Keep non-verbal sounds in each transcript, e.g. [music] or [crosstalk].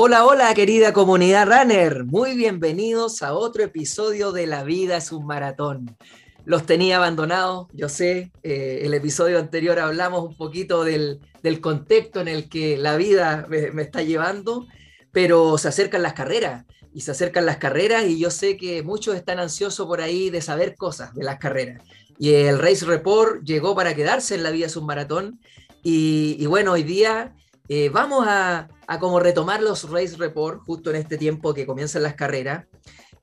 Hola, hola querida comunidad runner, muy bienvenidos a otro episodio de La vida es un maratón. Los tenía abandonados, yo sé, eh, el episodio anterior hablamos un poquito del, contexto en el que la vida me, está llevando, pero se acercan las carreras y se acercan las carreras y yo sé que muchos están ansiosos por ahí de saber cosas de las carreras. Y el Race Report llegó para quedarse en La vida es un maratón y bueno, hoy día eh, vamos a, como retomar los Race Report justo en este tiempo que comienzan las carreras.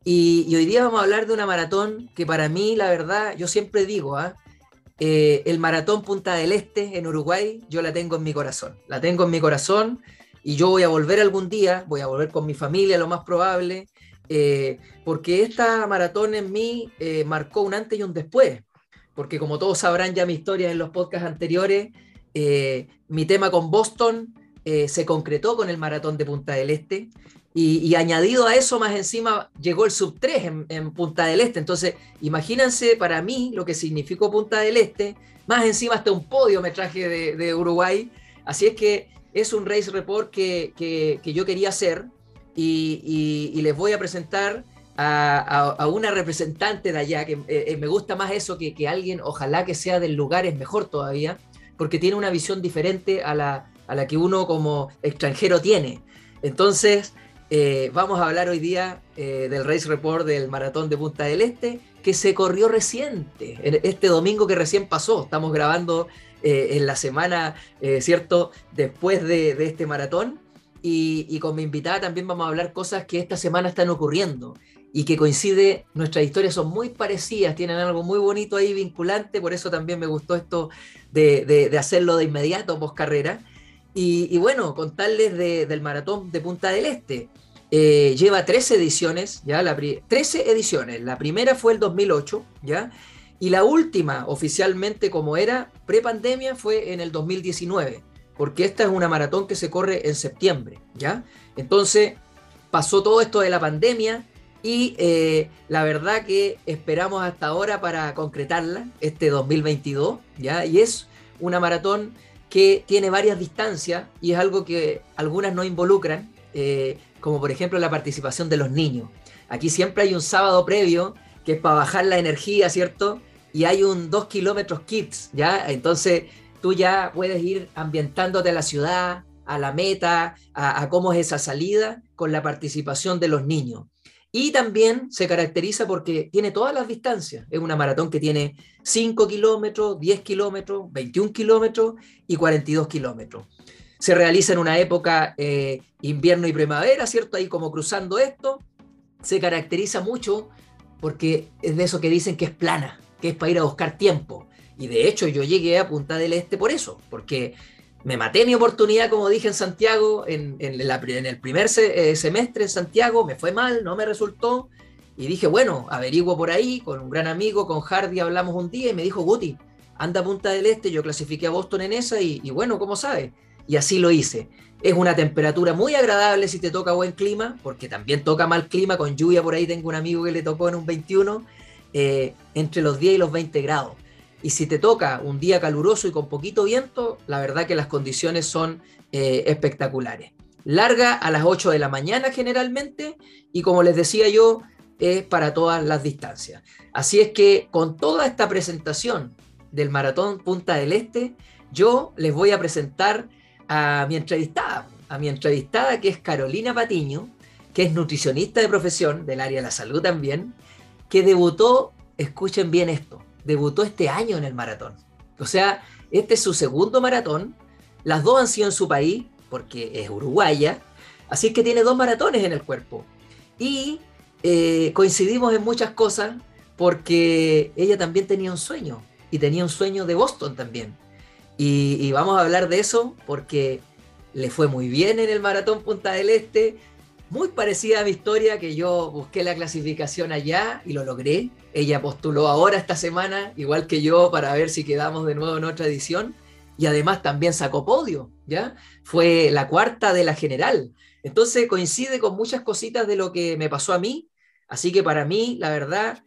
Y, hoy día vamos a hablar de una maratón que para mí, la verdad, yo siempre digo, ¿ah? eh, el maratón Punta del Este en Uruguay, yo la tengo en mi corazón. La tengo en mi corazón y yo voy a volver algún día, voy a volver con mi familia, lo más probable, eh, porque esta maratón en mí marcó un antes y un después. Porque como todos sabrán ya mi historia en los podcasts anteriores, eh, mi tema con Boston eh, se concretó con el maratón de Punta del Este y, añadido a eso, más encima llegó el sub 3 en, Punta del Este. Entonces, imagínense para mí lo que significó Punta del Este, más encima hasta un podio me traje de, Uruguay. Así es que es un race report que, yo quería hacer y, les voy a presentar a, una representante de allá, que eh, me gusta más eso que, que alguien, ojalá que sea del lugar, es mejor todavía porque tiene una visión diferente a la, que uno como extranjero tiene. Entonces, eh, vamos a hablar hoy día eh, del Race Report del Maratón de Punta del Este, que se corrió reciente, este domingo que recién pasó. Estamos grabando eh, en la semana, ¿cierto?, después de, este maratón. Y, y, con mi invitada también vamos a hablar cosas que esta semana están ocurriendo y que coincide, nuestras historias son muy parecidas, tienen algo muy bonito ahí vinculante, por eso también me gustó esto de, hacerlo de inmediato, post carrera. Y, bueno, contarles del maratón de Punta del Este. Eh, lleva 13 ediciones, ¿ya? La 13 ediciones. La primera fue el 2008, ¿ya? Y la última, oficialmente como era, pre-pandemia, fue en el 2019, porque esta es una maratón que se corre en septiembre, ¿ya? Entonces, pasó todo esto de la pandemia, y eh, la verdad que esperamos hasta ahora para concretarla, este 2022, ¿ya? Y es una maratón que tiene varias distancias y es algo que algunas no involucran, eh, como por ejemplo la participación de los niños. Aquí siempre hay un sábado previo que es para bajar la energía, ¿cierto? Y hay un 2 kilómetros kits, ¿ya? Entonces tú ya puedes ir ambientándote a la ciudad, a la meta, a cómo es esa salida con la participación de los niños. Y también se caracteriza porque tiene todas las distancias. Es una maratón que tiene 5 kilómetros, 10 kilómetros, 21 kilómetros y 42 kilómetros. Se realiza en una época eh, invierno y primavera, ¿cierto? Ahí como cruzando esto. Se caracteriza mucho porque es de eso que dicen que es plana, que es para ir a buscar tiempo. Y de hecho yo llegué a Punta del Este por eso, porque me maté mi oportunidad, como dije en Santiago, en, el primer eh, semestre en Santiago, me fue mal, no me resultó, y dije, bueno, averiguo por ahí, con un gran amigo, con Hardy hablamos un día, y me dijo, Guti, anda a Punta del Este, yo clasifiqué a Boston en esa, y, bueno, ¿cómo sabes? Y así lo hice. Es una temperatura muy agradable si te toca buen clima, porque también toca mal clima, con lluvia por ahí tengo un amigo que le tocó en un 21, eh, entre los 10 y los 20 grados. Y si te toca un día caluroso y con poquito viento, la verdad que las condiciones son eh, espectaculares. Larga a las 8 de la mañana generalmente y como les decía yo, es para todas las distancias. Así es que con toda esta presentación del Maratón Punta del Este, yo les voy a presentar a mi entrevistada, a mi entrevistada que es Carolina Patiño, que es nutricionista de profesión del área de la salud también, que debutó, escuchen bien esto, debutó este año en el maratón. O sea, este es su segundo maratón. Las dos han sido en su país, porque es uruguaya. Así que tiene dos maratones en el cuerpo. Y eh, coincidimos en muchas cosas porque ella también tenía un sueño. Y tenía un sueño de Boston también. Y, y vamos a hablar de eso porque le fue muy bien en el maratón Punta del Este muy parecida a mi historia, que yo busqué la clasificación allá y lo logré. Ella postuló ahora esta semana, igual que yo, para ver si quedamos de nuevo en otra edición. Y además también sacó podio, ¿ya? Fue la cuarta de la general. Entonces coincide con muchas cositas de lo que me pasó a mí. Así que para mí, la verdad,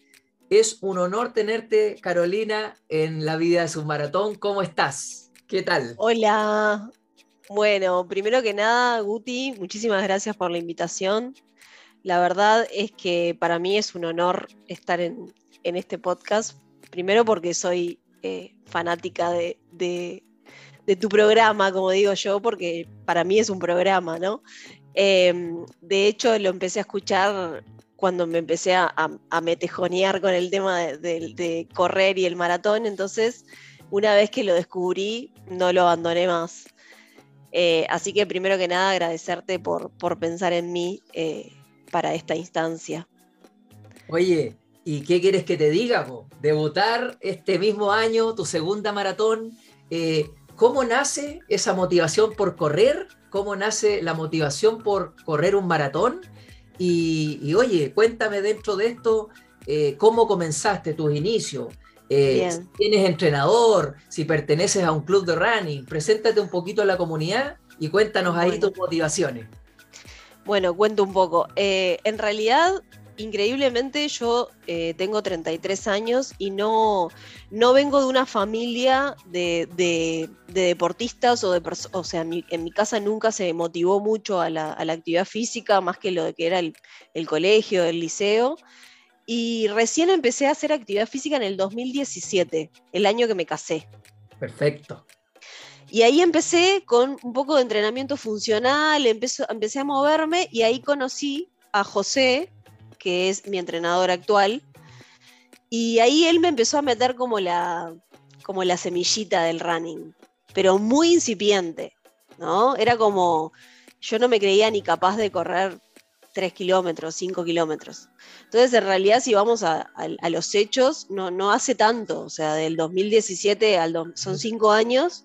es un honor tenerte, Carolina, en la vida de su maratón. ¿Cómo estás? ¿Qué tal? Hola, Bueno, primero que nada, Guti, muchísimas gracias por la invitación. La verdad es que para mí es un honor estar en, este podcast. Primero porque soy eh, fanática de, tu programa, como digo yo, porque para mí es un programa, ¿no? Em, de hecho, lo empecé a escuchar cuando me empecé a, metejonear con el tema de, correr y el maratón. Entonces, una vez que lo descubrí, no lo abandoné más. Eh, así que primero que nada, agradecerte por, pensar en mí eh, para esta instancia. Oye, ¿y qué quieres que te diga? Debutar este mismo año, tu segunda maratón. Eh, ¿Cómo nace esa motivación por correr? ¿Cómo nace la motivación por correr un maratón? Y, oye, cuéntame dentro de esto, eh, ¿cómo comenzaste tus inicios? Eh, si tienes entrenador, si perteneces a un club de running, preséntate un poquito a la comunidad y cuéntanos ahí tus motivaciones. Bueno, cuento un poco. Eh, en realidad, increíblemente, yo eh, tengo 33 años y no, no vengo de una familia de, deportistas o de o sea, en mi, casa nunca se motivó mucho a la, actividad física, más que lo que era el colegio, el liceo. Y recién empecé a hacer actividad física en el 2017, el año que me casé. Perfecto. Y ahí empecé con un poco de entrenamiento funcional, empecé a moverme y ahí conocí a José, que es mi entrenador actual. Y ahí él me empezó a meter como la, como la semillita del running, pero muy incipiente, ¿no? Era como, yo no me creía ni capaz de correr 3 kilómetros, 5 kilómetros. Entonces, en realidad, si vamos a, los hechos, no, no hace tanto, o sea, del 2017 al son 5 años,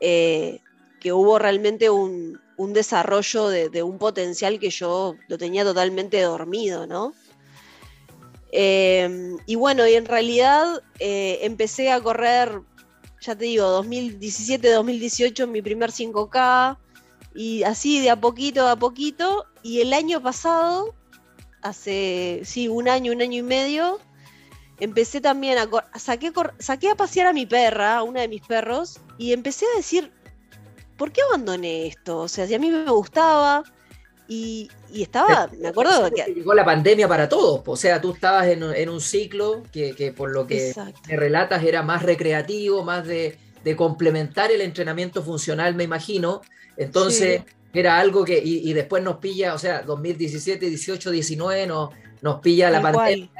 eh, que hubo realmente un, desarrollo de, un potencial que yo lo tenía totalmente dormido, ¿no? Em, y bueno, y en realidad eh, empecé a correr, ya te digo, 2017-2018 mi primer 5K, y así de a poquito a poquito, y el año pasado, hace, sí, un año, un año y medio, empecé también a, saqué, saqué a pasear a mi perra, a una de mis perros, y empecé a decir, ¿por qué abandoné esto? O sea, si a mí me gustaba, y, estaba, me acuerdo que... Llegó la pandemia para todos, o sea, tú estabas en, un ciclo que, por lo que te relatas era más recreativo, más de, complementar el entrenamiento funcional, me imagino. Entonces, era algo que, y, después nos pilla, o sea, 2017, 18, 19, nos, nos pilla la pandemia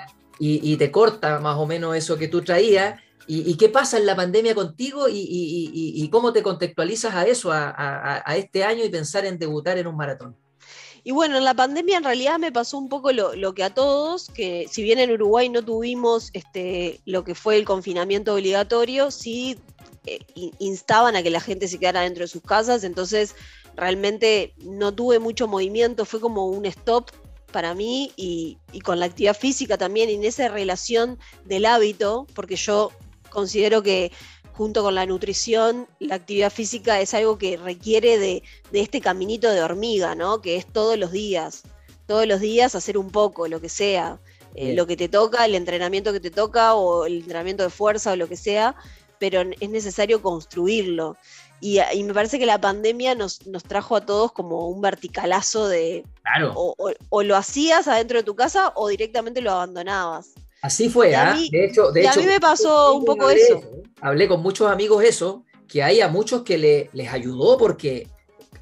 y, te corta más o menos eso que tú traías. ¿Y, qué pasa en la pandemia contigo y, cómo te contextualizas a eso, a, este año y pensar en debutar en un maratón? Y bueno, en la pandemia en realidad me pasó un poco lo, que a todos, que si bien en Uruguay no tuvimos este, lo que fue el confinamiento obligatorio, sí eh, instaban a que la gente se quedara dentro de sus casas, entonces realmente no tuve mucho movimiento, fue como un stop para mí y, con la actividad física también, en esa relación del hábito, porque yo considero que junto con la nutrición, la actividad física es algo que requiere de, este caminito de hormiga, ¿no? Que es todos los días, todos los días hacer un poco, lo que sea, eh, lo que te toca, el entrenamiento que te toca o el entrenamiento de fuerza o lo que sea, pero es necesario construirlo. Y, me parece que la pandemia nos, nos, trajo a todos como un verticalazo de... Claro. O, lo hacías adentro de tu casa o directamente lo abandonabas. Así fue, ¿ah? De hecho, de a mí me pasó un poco eso. Hablé con muchos amigos eso, que hay a muchos que le, les ayudó porque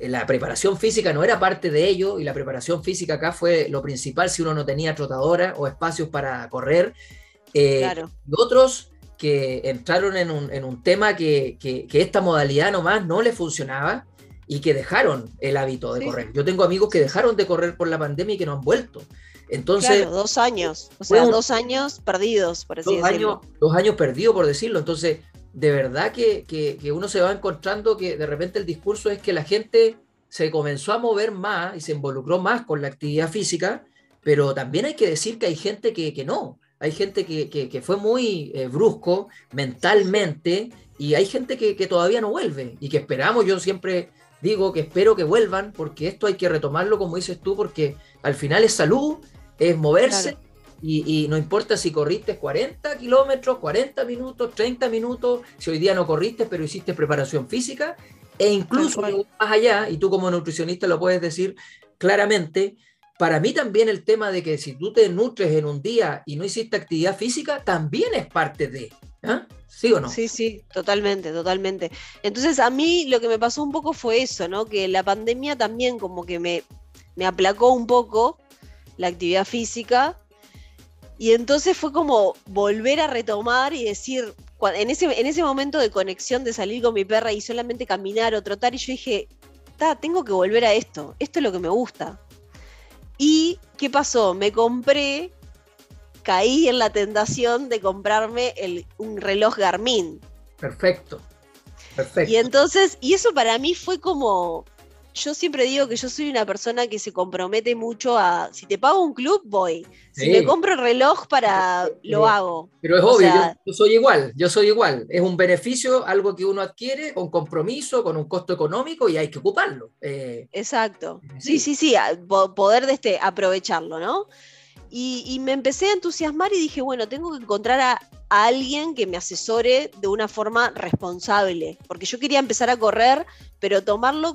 la preparación física no era parte de ello y la preparación física acá fue lo principal si uno no tenía trotadora o espacios para correr. Eh, claro. Y otros que entraron en un, tema que, esta modalidad nomás no les funcionaba y que dejaron el hábito de correr. Yo tengo amigos que dejaron de correr por la pandemia y que no han vuelto. Entonces, claro, dos años, o sea, dos años perdidos, por así dos Años, dos años perdidos, por decirlo. Entonces, de verdad que, que, uno se va encontrando que de repente el discurso es que la gente se comenzó a mover más y se involucró más con la actividad física, pero también hay que decir que hay gente que, que no, hay gente que, fue muy eh, brusco mentalmente y hay gente que, todavía no vuelve y que esperamos, yo siempre digo que espero que vuelvan porque esto hay que retomarlo como dices tú porque al final es salud, es moverse y, no importa si corriste 40 kilómetros, 40 minutos, 30 minutos, si hoy día no corriste pero hiciste preparación física, E incluso más allá, y tú como nutricionista lo puedes decir claramente, para mí también el tema de que si tú te nutres en un día y no hiciste actividad física, también es parte de, ¿ah? ¿Sí o no? Sí, sí, totalmente, totalmente. Entonces a mí lo que me pasó un poco fue eso, ¿no? Que la pandemia también como que me, me aplacó un poco la actividad física y entonces fue como volver a retomar y decir, en ese, en ese momento de conexión de salir con mi perra y solamente caminar o trotar, y yo dije, tengo que volver a esto, esto es lo que me gusta. ¿Y qué pasó? Me compré, caí en la tentación de comprarme el, un reloj Garmin. Perfecto. Perfecto. Y entonces, y eso para mí fue como, yo siempre digo que yo soy una persona que se compromete mucho a, si te pago un club, voy. Si me compro el reloj para, lo hago. Pero es obvio, yo, soy igual, yo soy igual. Es un beneficio, algo que uno adquiere con compromiso, con un costo económico y hay que ocuparlo. Eh, Exacto. Sí, sí, sí, poder de este, aprovecharlo, ¿no? Y, me empecé a entusiasmar y dije, bueno, tengo que encontrar a, a, alguien que me asesore de una forma responsable, porque yo quería empezar a correr, pero tomarlo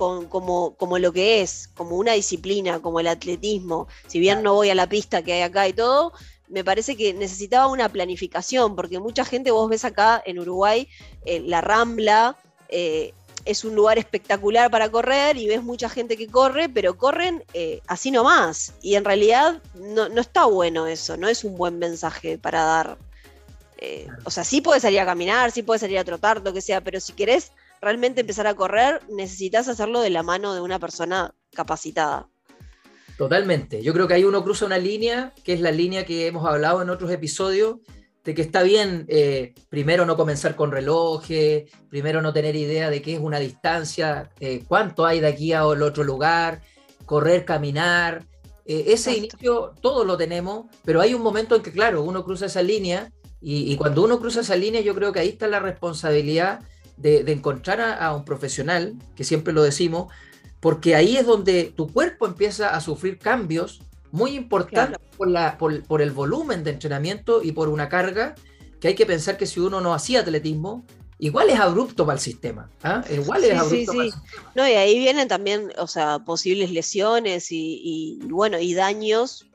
como, como lo que es, como una disciplina, como el atletismo. Si bien no voy a la pista que hay acá y todo, me parece que necesitaba una planificación, porque mucha gente, vos ves acá en Uruguay, eh, la Rambla, eh, es un lugar espectacular para correr y ves mucha gente que corre, pero corren eh, así nomás. Y en realidad no, no, está bueno eso, no es un buen mensaje para dar. o sea, sí puedes salir a caminar, sí puedes salir a trotar, lo que sea, pero si querés realmente empezar a correr, necesitas hacerlo de la mano de una persona capacitada. Totalmente. Yo creo que ahí uno cruza una línea, que es la línea que hemos hablado en otros episodios, de que está bien eh, primero no comenzar con relojes, primero no tener idea de qué es una distancia, eh, cuánto hay de aquí a otro lugar, correr, caminar. Eh, ese inicio todos lo tenemos, pero hay un momento en que, claro, uno cruza esa línea y, y, cuando uno cruza esa línea yo creo que ahí está la responsabilidad de, encontrar a, un profesional, que siempre lo decimos, porque ahí es donde tu cuerpo empieza a sufrir cambios muy importantes por, la, por, el volumen de entrenamiento y por una carga que hay que pensar que si uno no hacía atletismo, igual es abrupto para el sistema. ¿ah? Igual es abrupto para el sistema. No, y ahí vienen también, o sea, posibles lesiones y, y bueno, y daños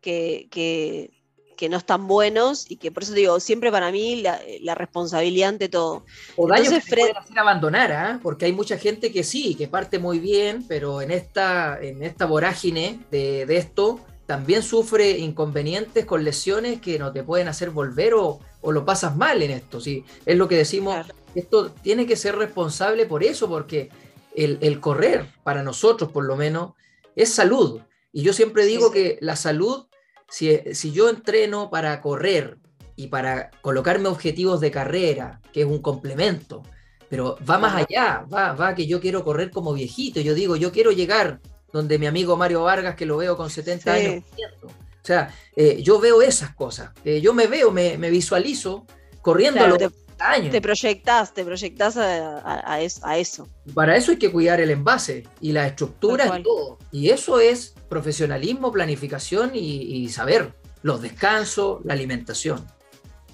que, que, que no están buenos y que por eso digo, siempre para mí la, responsabilidad ante todo. O daños que pueden hacer abandonar, ¿ah? porque hay mucha gente que sí, que parte muy bien, pero en esta, en esta vorágine de, esto también sufre inconvenientes con lesiones que no te pueden hacer volver o, lo pasas mal en esto. ¿sí? Es lo que decimos, esto tiene que ser responsable por eso, porque el, el, correr, para nosotros por lo menos, es salud. Y yo siempre digo que la salud si, yo entreno para correr y para colocarme objetivos de carrera, que es un complemento, pero va más allá, va, va que yo quiero correr como viejito, yo digo, yo quiero llegar donde mi amigo Mario Vargas, que lo veo con 70 años. O sea, eh, yo veo esas cosas, eh, yo me veo, me, visualizo corriendo los te, años. Te proyectas, te proyectas a, eso. Para eso hay que cuidar el envase y la estructura y todo. Y eso es profesionalismo, planificación y, saber los descansos, la alimentación.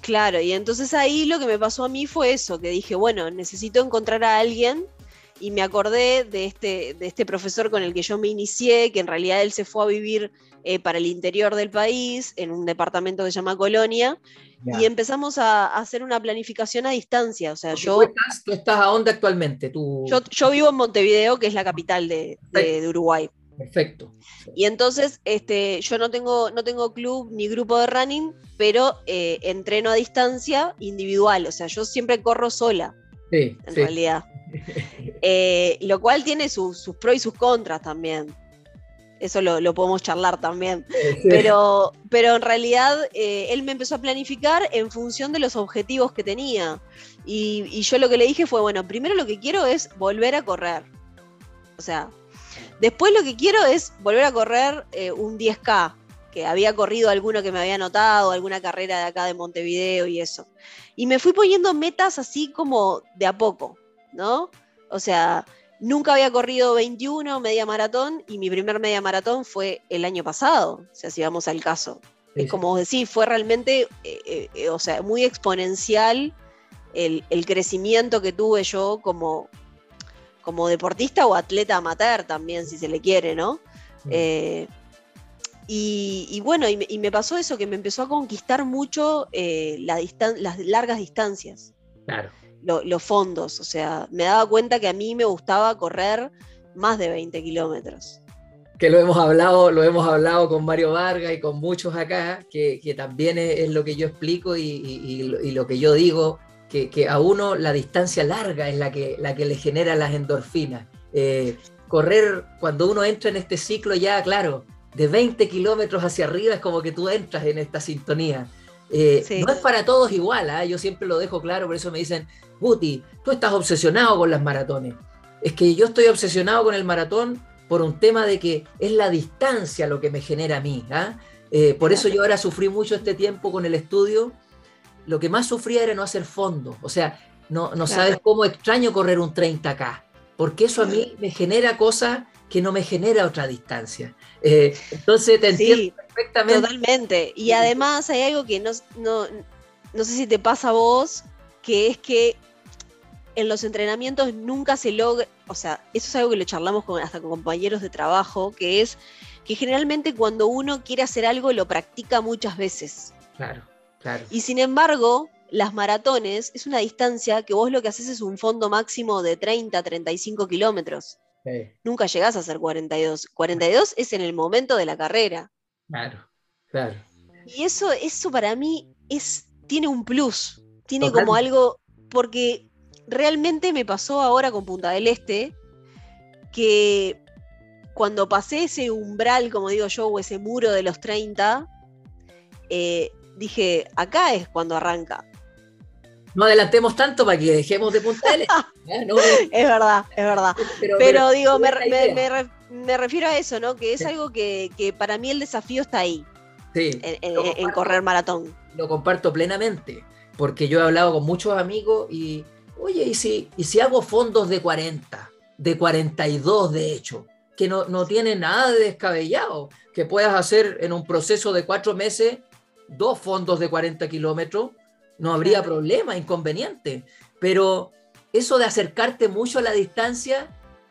Claro, y entonces ahí lo que me pasó a mí fue eso, que dije, bueno, necesito encontrar a alguien y me acordé de este, de este profesor con el que yo me inicié, que en realidad él se fue a vivir eh, para el interior del país, en un departamento que se llama Colonia, y empezamos a, hacer una planificación a distancia. O sea, yo... Tú estás, a dónde actualmente? Yo, vivo en Montevideo, que es la capital de Uruguay. Perfecto. Y entonces, este, yo no tengo, no tengo club ni grupo de running, pero eh, entreno a distancia individual. O sea, yo siempre corro sola. Sí, en realidad. [laughs] Eh, lo cual tiene sus pros y sus contras también. Eso lo, podemos charlar también. Pero, pero en realidad eh, él me empezó a planificar en función de los objetivos que tenía. Y, y yo lo que le dije fue, bueno, primero lo que quiero es volver a correr. O sea, Después lo que quiero es volver a correr eh, un 10K, que había corrido alguno que me había anotado, alguna carrera de acá de Montevideo y eso. Y me fui poniendo metas así como de a poco, ¿no? O sea, nunca había corrido 21 media maratón y mi primer media maratón fue el año pasado, o sea, si vamos al caso. Es como vos decís, fue realmente, eh, eh, o sea, muy exponencial el, el, crecimiento que tuve yo como, como deportista o atleta amateur también, si se le quiere, ¿no? Mm. Eh, y, bueno, y me, pasó eso, que me empezó a conquistar mucho eh, las largas distancias. Claro. los fondos, o sea, me daba cuenta que a mí me gustaba correr más de 20 kilómetros. Que lo hemos hablado, lo hemos hablado con Mario Vargas y con muchos acá, que, también es, lo que yo explico y, lo que yo digo, que, a uno la distancia larga es la que, la que le genera las endorfinas. Eh, correr, cuando uno entra en este ciclo ya, claro, de 20 kilómetros hacia arriba es como que tú entras en esta sintonía. Eh, no es para todos igual, ¿ah? yo siempre lo dejo claro, por eso me dicen, Guti, tú estás obsesionado con las maratones. Es que yo estoy obsesionado con el maratón por un tema de que es la distancia lo que me genera a mí. ¿ah? Eh, por eso yo ahora sufrí mucho este tiempo con el estudio lo que más sufría era no hacer fondo. O sea, no, no sabes cómo extraño correr un 30K, porque eso a mí [laughs] me genera cosas que no me genera otra distancia. Eh, entonces te entiendo perfectamente. Totalmente. Y además hay algo que no, no, no sé si te pasa a vos, que es que en los entrenamientos nunca se logra, o sea, eso es algo que lo charlamos con, hasta con compañeros de trabajo, que es que generalmente cuando uno quiere hacer algo lo practica muchas veces. Claro. Y sin embargo, las maratones es una distancia que vos lo que haces es un fondo máximo de 30, 35 kilómetros. Nunca llegás a hacer 42. 42 es en el momento de la carrera. Claro, claro. Y eso, eso para mí es, tiene un plus. Tiene como algo. Porque realmente me pasó ahora con Punta del Este que cuando pasé ese umbral, como digo yo, o ese muro de los 30, eh, dije, acá es cuando arranca. No adelantemos tanto para que dejemos de puntar. [laughs] es verdad, es verdad. Pero, digo, me, refiero a eso, ¿no? Que es algo que, para mí el desafío está ahí. Sí. En, correr maratón. Lo comparto plenamente. Porque yo he hablado con muchos amigos y, oye, ¿y si, y si hago fondos de 40? De 42, de hecho que no, no tiene nada de descabellado, que puedas hacer en un proceso de cuatro meses dos fondos de 40 kilómetros, no habría problema, inconveniente. Pero eso de acercarte mucho a la distancia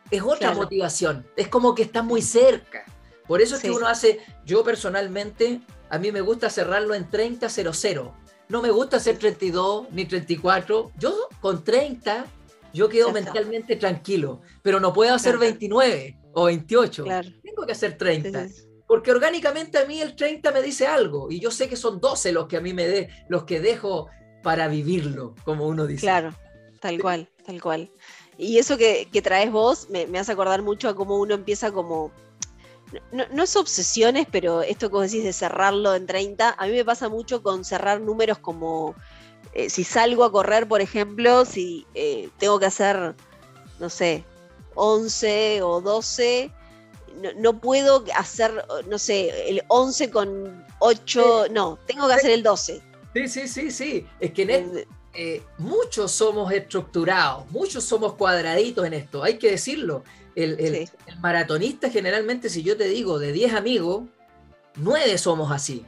es otra motivación. Es como que estás muy cerca. Por eso es que uno hace, yo personalmente, a mí me gusta cerrarlo en 30-0-0. No me gusta hacer 32 ni 34. Yo con 30, yo quedo mentalmente tranquilo. Pero no puedo hacer 29 o 28. Tengo que hacer 30 porque orgánicamente a mí el 30 me dice algo y yo sé que son 12 los que a mí me dé, los que dejo para vivirlo, como uno dice. Claro, tal cual, tal cual. Y eso que, traes vos me, hace acordar mucho a cómo uno empieza como, no, es obsesiones, pero esto que vos decís de cerrarlo en 30, a mí me pasa mucho con cerrar números como, eh, si salgo a correr, por ejemplo, si eh, tengo que hacer, no sé, 11 o 12, no, puedo hacer, no sé, el 11 con 8, no, tengo que hacer el 12. Sí, sí, sí, sí. Es que eh, muchos somos estructurados, muchos somos cuadraditos en esto, hay que decirlo. El, maratonista generalmente, si yo te digo de 10 amigos, 9 somos así.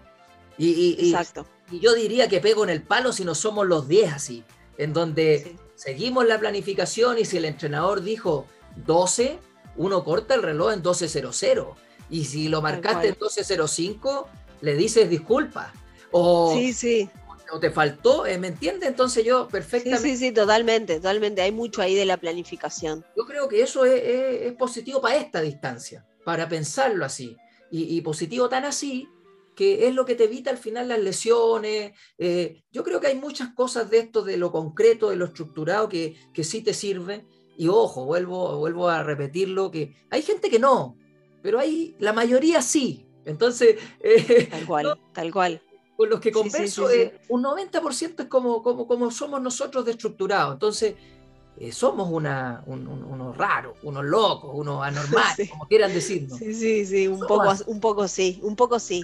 Y, Exacto. y yo diría que pego en el palo si no somos los 10 así, en donde seguimos la planificación y si el entrenador dijo 12, uno corta el reloj en 12.00 y si lo marcaste en 12.05, le dices disculpa. O, sí, sí. o te faltó, eh, ¿me entiendes? Entonces yo perfectamente... Sí, sí, sí, totalmente, totalmente. Hay mucho ahí de la planificación. Yo creo que eso es, positivo para esta distancia, para pensarlo así. Y, positivo tan así que es lo que te evita al final las lesiones. Eh, yo creo que hay muchas cosas de esto, de lo concreto, de lo estructurado, que, que sí te sirve. Y ojo, vuelvo, vuelvo a repetirlo, que hay gente que no, pero hay, la mayoría sí. Entonces... [laughs] Eh, tal cual, tal cual. Con los que converso, eh, un 90% es como, como, como somos nosotros de estructurados. Entonces, eh, somos una, unos raros, unos locos, unos [laughs] anormales, como quieran decirnos. Sí, sí, sí, un poco, un poco sí, un poco sí.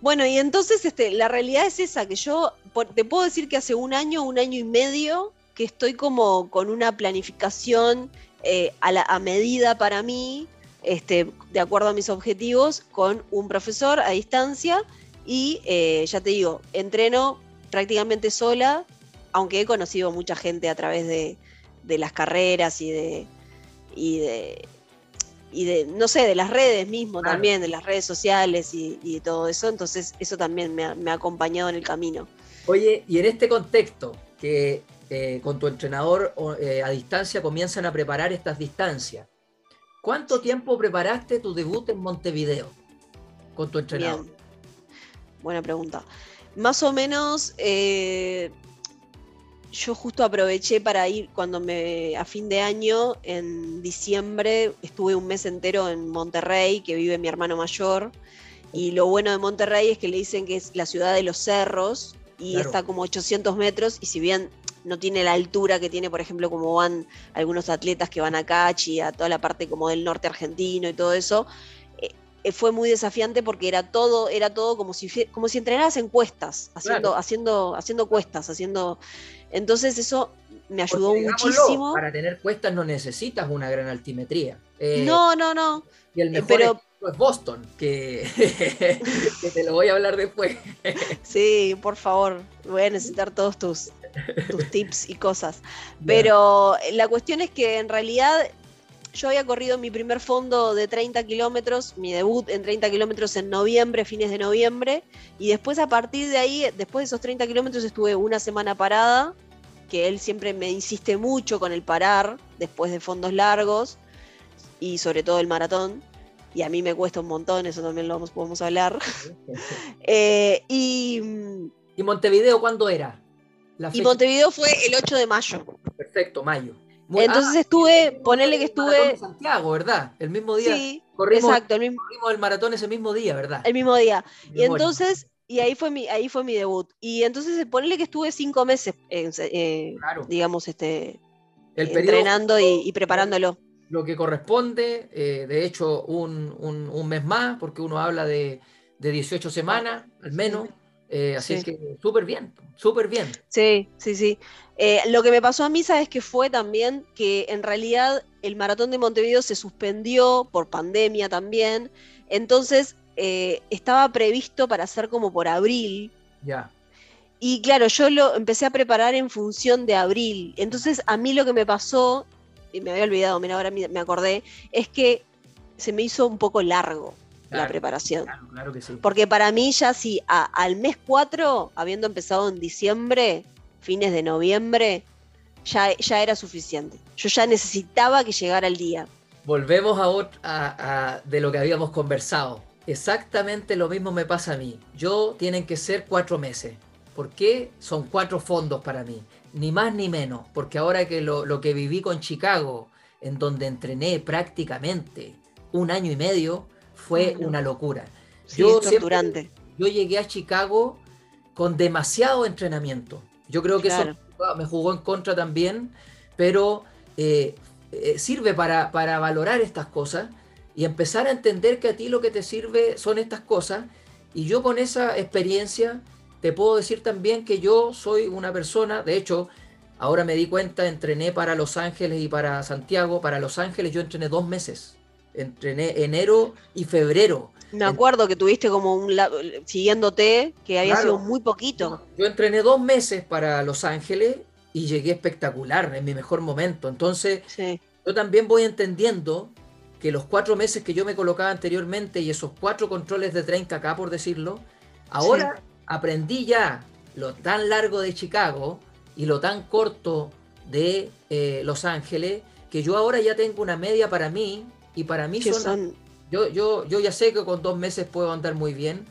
Bueno, y entonces este, la realidad es esa, que yo te puedo decir que hace un año, un año y medio, que estoy como con una planificación eh, a, medida para mí, este, de acuerdo a mis objetivos, con un profesor a distancia y eh, ya te digo, entreno prácticamente sola, aunque he conocido mucha gente a través de, las carreras y de, y de, y de, no sé, de las redes mismo también, de las redes sociales y, y todo eso. Entonces, eso también me ha, me ha, acompañado en el camino. Oye, y en este contexto, que eh, con tu entrenador eh, a distancia comienzan a preparar estas distancias, ¿cuánto tiempo preparaste tu debut en Montevideo con tu entrenador? Bien. Buena pregunta. Más o menos, eh, yo justo aproveché para ir cuando me, a fin de año, en diciembre, estuve un mes entero en Monterrey, que vive mi hermano mayor. Y lo bueno de Monterrey es que le dicen que es la ciudad de los cerros y claro. está como 800 metros. Y si bien no tiene la altura que tiene, por ejemplo, como van algunos atletas que van a Cachi, a toda la parte como del norte argentino y todo eso, eh, fue muy desafiante porque era todo, era todo como si, como si entrenaras en cuestas, haciendo, claro. haciendo, haciendo cuestas, haciendo. Entonces eso me ayudó porque, muchísimo. Para tener cuestas no necesitas una gran altimetría. Eh, no, no, no. Y el mejor Pero, es Boston, que, [laughs] que, te lo voy a hablar después. sí, por favor, voy a necesitar todos tus, tus [laughs] tips y cosas. Pero la cuestión es que en realidad yo había corrido mi primer fondo de 30 kilómetros, mi debut en 30 kilómetros en noviembre, fines de noviembre, y después a partir de ahí, después de esos 30 kilómetros estuve una semana parada, que él siempre me insiste mucho con el parar después de fondos largos, y sobre todo el maratón, y a mí me cuesta un montón, eso también lo vamos, podemos hablar. [laughs] eh, y, ¿Y Montevideo cuándo era? Y Montevideo fue el 8 de mayo. Perfecto, mayo. Entonces ah, estuve, ponerle que estuve. Santiago, ¿verdad? El mismo día. Sí, corrimos, exacto. El mismo, corrimos el maratón ese mismo día, ¿verdad? El mismo día. Y entonces, y ahí fue mi, ahí fue mi debut. Y entonces ponerle que estuve cinco meses, eh, claro. digamos, este, el entrenando y, y, preparándolo. Lo que corresponde, eh, de hecho, un, un, un, mes más, porque uno habla de, de 18 semanas, al menos. Sí. Eh, así sí. que súper bien, súper bien. Sí, sí, sí. Eh, lo que me pasó a mí, sabes que fue también que en realidad el maratón de Montevideo se suspendió por pandemia también. Entonces eh, estaba previsto para hacer como por abril. Ya. Y claro, yo lo empecé a preparar en función de abril. Entonces a mí lo que me pasó, y me había olvidado, mira, ahora me acordé, es que se me hizo un poco largo claro, la preparación. Claro, claro, que sí. Porque para mí ya sí, a, al mes 4, habiendo empezado en diciembre, fines de noviembre, ya, ya era suficiente. Yo ya necesitaba que llegara el día. Volvemos a, a, a, de lo que habíamos conversado. Exactamente lo mismo me pasa a mí. Yo tienen que ser cuatro meses. ¿Por qué? Son cuatro fondos para mí. Ni más ni menos. Porque ahora que lo, lo que viví con Chicago, en donde entrené prácticamente un año y medio, fue una locura. Sí, yo, siempre, yo llegué a Chicago con demasiado entrenamiento. Yo creo que claro. eso me jugó en contra también, pero eh, eh, sirve para, para, valorar estas cosas y empezar a entender que a ti lo que te sirve son estas cosas. Y yo con esa experiencia te puedo decir también que yo soy una persona, de hecho, ahora me di cuenta, entrené para Los Ángeles y para Santiago. Para Los Ángeles yo entrené dos meses entrené enero y febrero. Me acuerdo que tuviste como un siguiéndote que había claro, sido muy poquito. Yo entrené dos meses para Los Ángeles y llegué espectacular, en mi mejor momento. Entonces, sí. yo también voy entendiendo que los cuatro meses que yo me colocaba anteriormente y esos cuatro controles de 30K, por decirlo, ahora sí. aprendí ya lo tan largo de Chicago y lo tan corto de eh, Los Ángeles, que yo ahora ya tengo una media para mí y para mí son, son... Yo, yo, yo ya sé que con dos meses puedo andar muy bien,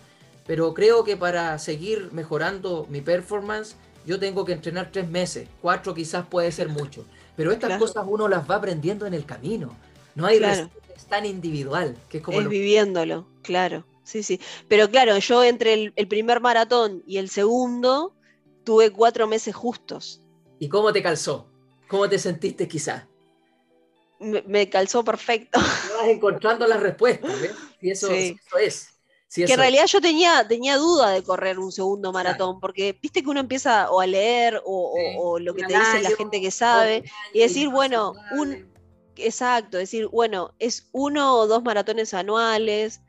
pero creo que para seguir mejorando mi performance, yo tengo que entrenar tres meses, cuatro quizás puede ser mucho, pero estas claro. cosas uno las va aprendiendo en el camino. No hay claro. es tan individual, que es como... Es lo... viviéndolo, claro. Sí, sí. Pero claro, yo entre el, el, primer maratón y el segundo tuve cuatro meses justos. ¿Y cómo te calzó? ¿Cómo te sentiste quizás? Me, me calzó perfecto. [laughs] Vas encontrando las respuestas, ¿ves? Y eso, sí. eso es. Sí, que en realidad yo tenía, tenía duda de correr un segundo maratón, claro. porque viste que uno empieza o a leer o, sí. o, o lo que te año, dice la gente que sabe, y decir, bueno, un, exacto, decir, bueno, es uno o dos maratones anuales,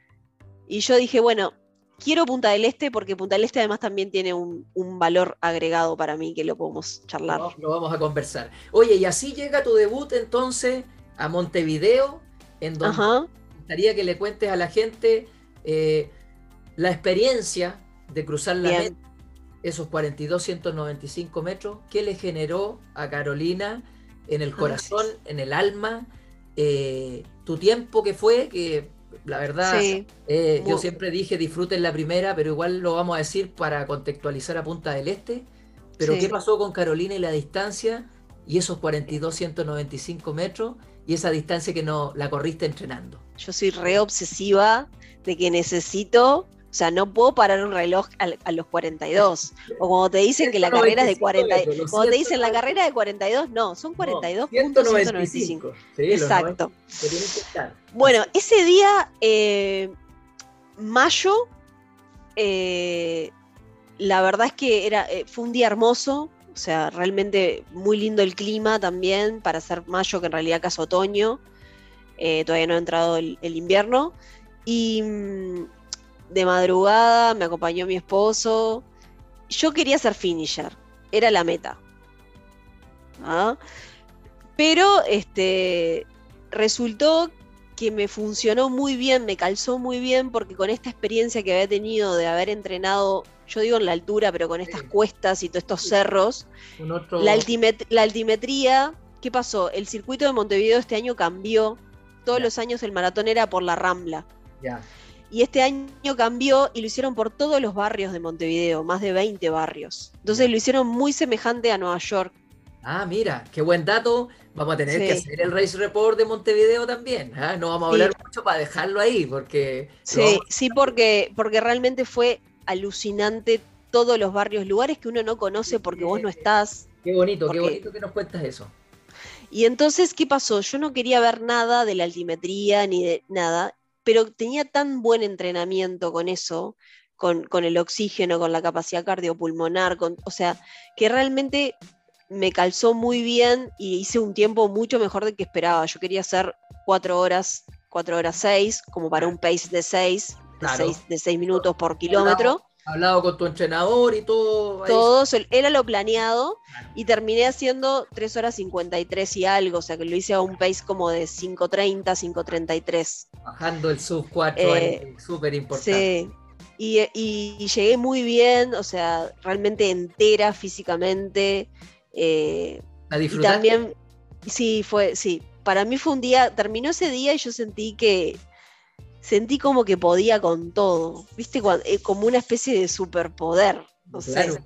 y yo dije, bueno, quiero Punta del Este porque Punta del Este además también tiene un, un valor agregado para mí que lo podemos charlar. Lo, vamos a conversar. Oye, y así llega tu debut entonces a Montevideo, en donde Ajá. gustaría que le cuentes a la gente eh, la experiencia de cruzar la meta, esos 42.195 metros, ¿qué le generó a Carolina en el corazón, en el alma? eh, tu tiempo que fue, que la verdad, Sí. eh, yo siempre dije disfruten la primera, pero igual lo vamos a decir para contextualizar a Punta del Este. Pero Sí. ¿qué pasó con Carolina y la distancia y esos 42.195 metros y esa distancia que no la corriste entrenando? Yo soy re obsesiva de que necesito, o sea, no puedo parar un reloj a, los 42. O cuando te dicen que la carrera es de 40, 195 metros, cuando te dicen la 195. carrera de 42, no, son No, 42.195. Sí, Exacto. 90 que tienen que estar. Bueno, ese día, eh, mayo, eh, la verdad es que era, eh, fue un día hermoso, o sea, realmente muy lindo el clima también para ser mayo, que en realidad casi otoño, eh, todavía no ha entrado el, invierno, y mm, de madrugada me acompañó mi esposo, yo quería ser finisher, era la meta. Pero este, resultó que me funcionó muy bien, me calzó muy bien, porque con esta experiencia que había tenido de haber entrenado, yo digo en la altura, pero con estas Sí. cuestas y todos estos cerros, otro... la, altimet- la altimetría, ¿qué pasó? El circuito de Montevideo este año cambió. Todos los años el maratón era por la Rambla. Y este año cambió y lo hicieron por todos los barrios de Montevideo, más de 20 barrios. Entonces lo hicieron muy semejante a Nueva York. Ah, mira, qué buen dato. Vamos a tener que hacer el Race Report de Montevideo también. ¿ah? No vamos a Sí. hablar mucho para dejarlo ahí, porque Sí, sí, porque, porque realmente fue alucinante todos los barrios, lugares que uno no conoce porque vos no estás. qué bonito, qué bonito que nos cuentas eso. Y entonces, ¿qué pasó? Yo no quería ver nada de la altimetría ni de nada, pero tenía tan buen entrenamiento con eso, con, con el oxígeno, con la capacidad cardiopulmonar, con, o sea, que realmente me calzó muy bien y hice un tiempo mucho mejor del que esperaba. Yo quería hacer cuatro horas, cuatro horas seis, como para un pace de seis, de seis, de seis minutos por kilómetro. Hablado con tu entrenador y todo. ahí. Todo era lo planeado y terminé haciendo 3 horas 53 y algo, o sea que lo hice a un pace como de 5.30, 5.33. Bajando el sub 4 Eh, súper importante. Sí. Y, y- y llegué muy bien, o sea, realmente entera físicamente. Eh, ¿La disfrutaste? también, sí, fue, sí. Para mí fue un día, terminó ese día y yo sentí que, sentí como que podía con todo, ¿viste? Eh, como una especie de superpoder. No sé. Claro.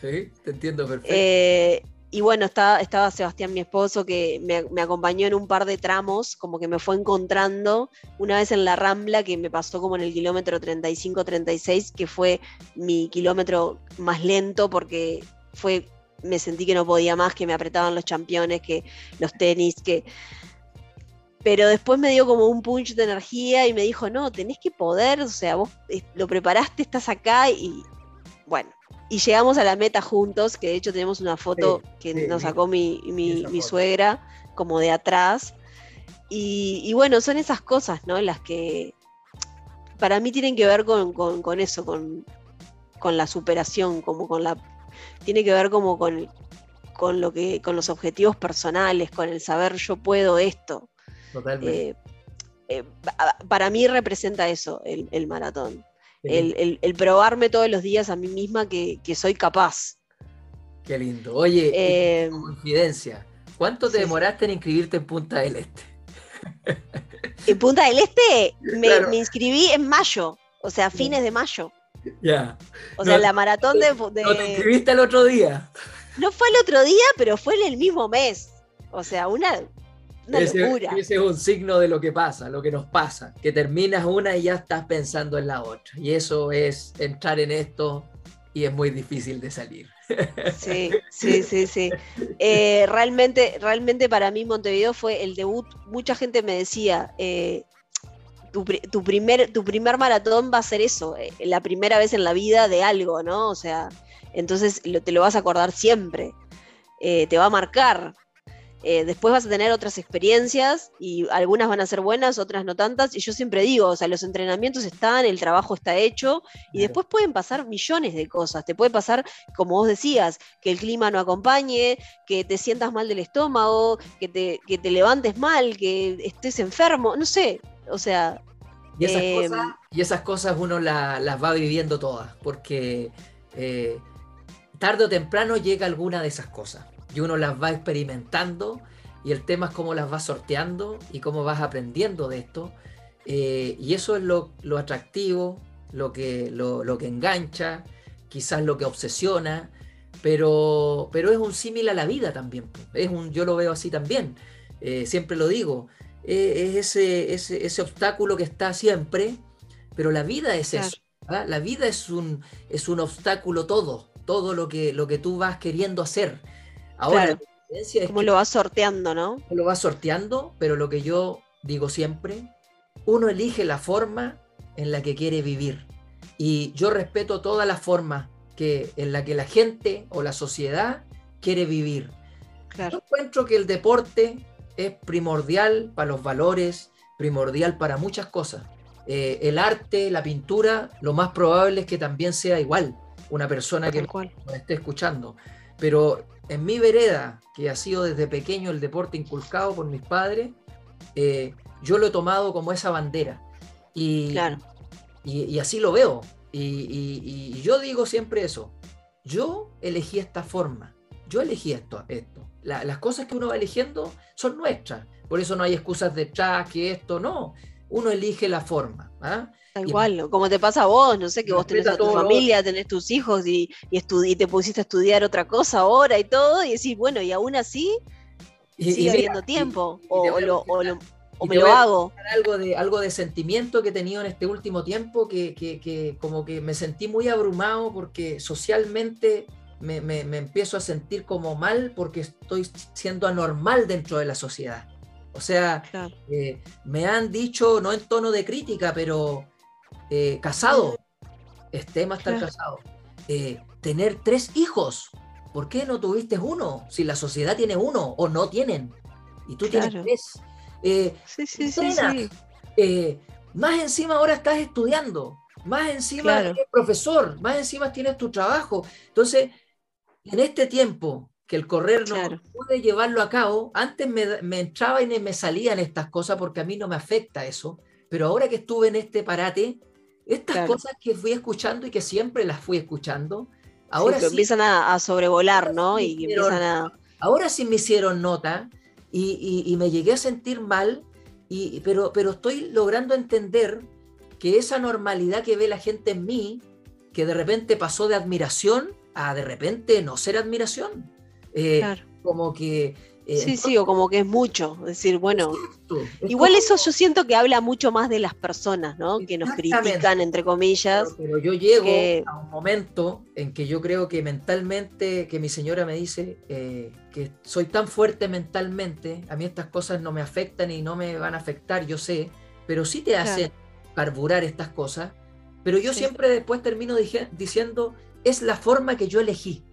Sí, te entiendo perfecto. Eh, y bueno, estaba, estaba Sebastián, mi esposo, que me, me acompañó en un par de tramos, como que me fue encontrando. Una vez en la Rambla, que me pasó como en el kilómetro 35-36, que fue mi kilómetro más lento porque fue, me sentí que no podía más, que me apretaban los championes, que los tenis, que... Pero después me dio como un punch de energía y me dijo, no, tenés que poder, o sea, vos eh, lo preparaste, estás acá y bueno, y llegamos a la meta juntos, que de hecho tenemos una foto Sí, que sí, nos sacó mi, mi- suegra, como de atrás. Y, y bueno, son esas cosas, ¿no? Las que para mí tienen que ver con, con- con eso, con, con la superación, como con la. Tiene que ver como con, con lo que, con los objetivos personales, con el saber yo puedo esto. Totalmente. Eh, eh, pa- para mí representa eso, el, el maratón. El, el- el probarme todos los días a mí misma que, que soy capaz. qué lindo. Oye, Eh, como coincidencia, ¿cuánto te sí. demoraste en inscribirte en Punta del Este? En Punta del Este me, Claro. me inscribí en mayo, o sea, fines de mayo. Ya. O sea, No, la maratón de, de- ¿No te inscribiste el otro día? No fue el otro día, pero fue en el mismo mes. O sea, una, una ese, locura. ese es un signo de lo que pasa, lo que nos pasa, que terminas una y ya estás pensando en la otra. Y eso es entrar en esto y es muy difícil de salir. Sí, [laughs] sí, sí, sí. Eh, realmente, realmente para mí Montevideo fue el debut. Mucha gente me decía, eh, tu, pri- tu primer, tu primer maratón va a ser eso, eh, la primera vez en la vida de algo, ¿no? O sea, entonces lo- te lo vas a acordar siempre, eh, te va a marcar. eh, después vas a tener otras experiencias y algunas van a ser buenas, otras no tantas. Y yo siempre digo, o sea, los entrenamientos están, el trabajo está hecho y después pueden pasar millones de cosas. Te puede pasar, como vos decías, que el clima no acompañe, que te sientas mal del estómago, que te, que te levantes mal, que estés enfermo, no sé. O sea, y esas, cosas, em, y esas cosas uno las va viviendo todas, porque eh, tarde o temprano llega alguna de esas cosas y uno las va experimentando y el tema es cómo las vas sorteando y cómo vas aprendiendo de esto. Eh, y eso es lo, atractivo, lo que, lo, que engancha, quizás lo que obsesiona, pero, pero es un símil a la vida también. Es un, yo lo veo así también. Eh, siempre lo digo, eh, es ese, ese, obstáculo que está siempre, pero la vida es eso. La vida es un, es un obstáculo todo, todo lo que, lo que tú vas queriendo hacer. Ahora, como lo vas sorteando, ¿no? Lo vas sorteando, pero lo que yo digo siempre, uno elige la forma en la que quiere vivir. Y yo respeto toda la forma que, en la que la gente o la sociedad quiere vivir. Yo encuentro que el deporte es primordial para los valores, primordial para muchas cosas. Eh, el arte, la pintura, lo más probable es que también sea igual una persona que me esté escuchando. Pero en mi vereda, que ha sido desde pequeño el deporte inculcado por mis padres, eh, yo lo he tomado como esa bandera. Y, y, así lo veo. Y, yo digo siempre eso. Yo elegí esta forma. Yo elegí esto. esto. Las cosas que uno va eligiendo son nuestras. Por eso no hay excusas detrás, que esto no. Uno elige la forma. ¿ah? igual, como te pasa a vos, no sé, que vos tenés a tu familia, tenés tus hijos y, y, te pusiste a estudiar otra cosa ahora y todo, y decís, bueno, y aún así sigue habiendo tiempo, o, me lo hago. Algo de, algo de sentimiento que he tenido en este último tiempo, que, como que me sentí muy abrumado porque socialmente me, empiezo a sentir como mal porque estoy siendo anormal dentro de la sociedad. O sea, eh, me han dicho, no en tono de crítica, pero eh, casado, esté más estar casado, eh, tener tres hijos. ¿Por qué no tuviste uno? Si la sociedad tiene uno o no tienen. Y tú tienes tres. Eh, sí, sí, sí, más encima ahora estás estudiando. Más encima eres profesor. Más encima tienes tu trabajo. Entonces, en este tiempo que el correr no pude llevarlo a cabo, antes me, me entraba y me salían estas cosas porque a mí no me afecta eso. Pero ahora que estuve en este parate, estas cosas que fui escuchando y que siempre las fui escuchando, ahora sí, empiezan a, sobrevolar, ¿no? y empiezan a... Ahora sí me hicieron nota y, me llegué a sentir mal, y, pero, pero estoy logrando entender que esa normalidad que ve la gente en mí, que de repente pasó de admiración a de repente no ser admiración. Eh, como que eh, sí, sí, o como que es mucho. Es decir, bueno, igual eso yo siento que habla mucho más de las personas, ¿no? Que nos critican, entre comillas. Pero, yo llego a un momento en que yo creo que mentalmente, que mi señora me dice eh, que soy tan fuerte mentalmente, a mí estas cosas no me afectan y no me van a afectar, yo sé, pero sí te hacen carburar estas cosas. Pero yo siempre después termino diciendo, es la forma que yo elegí.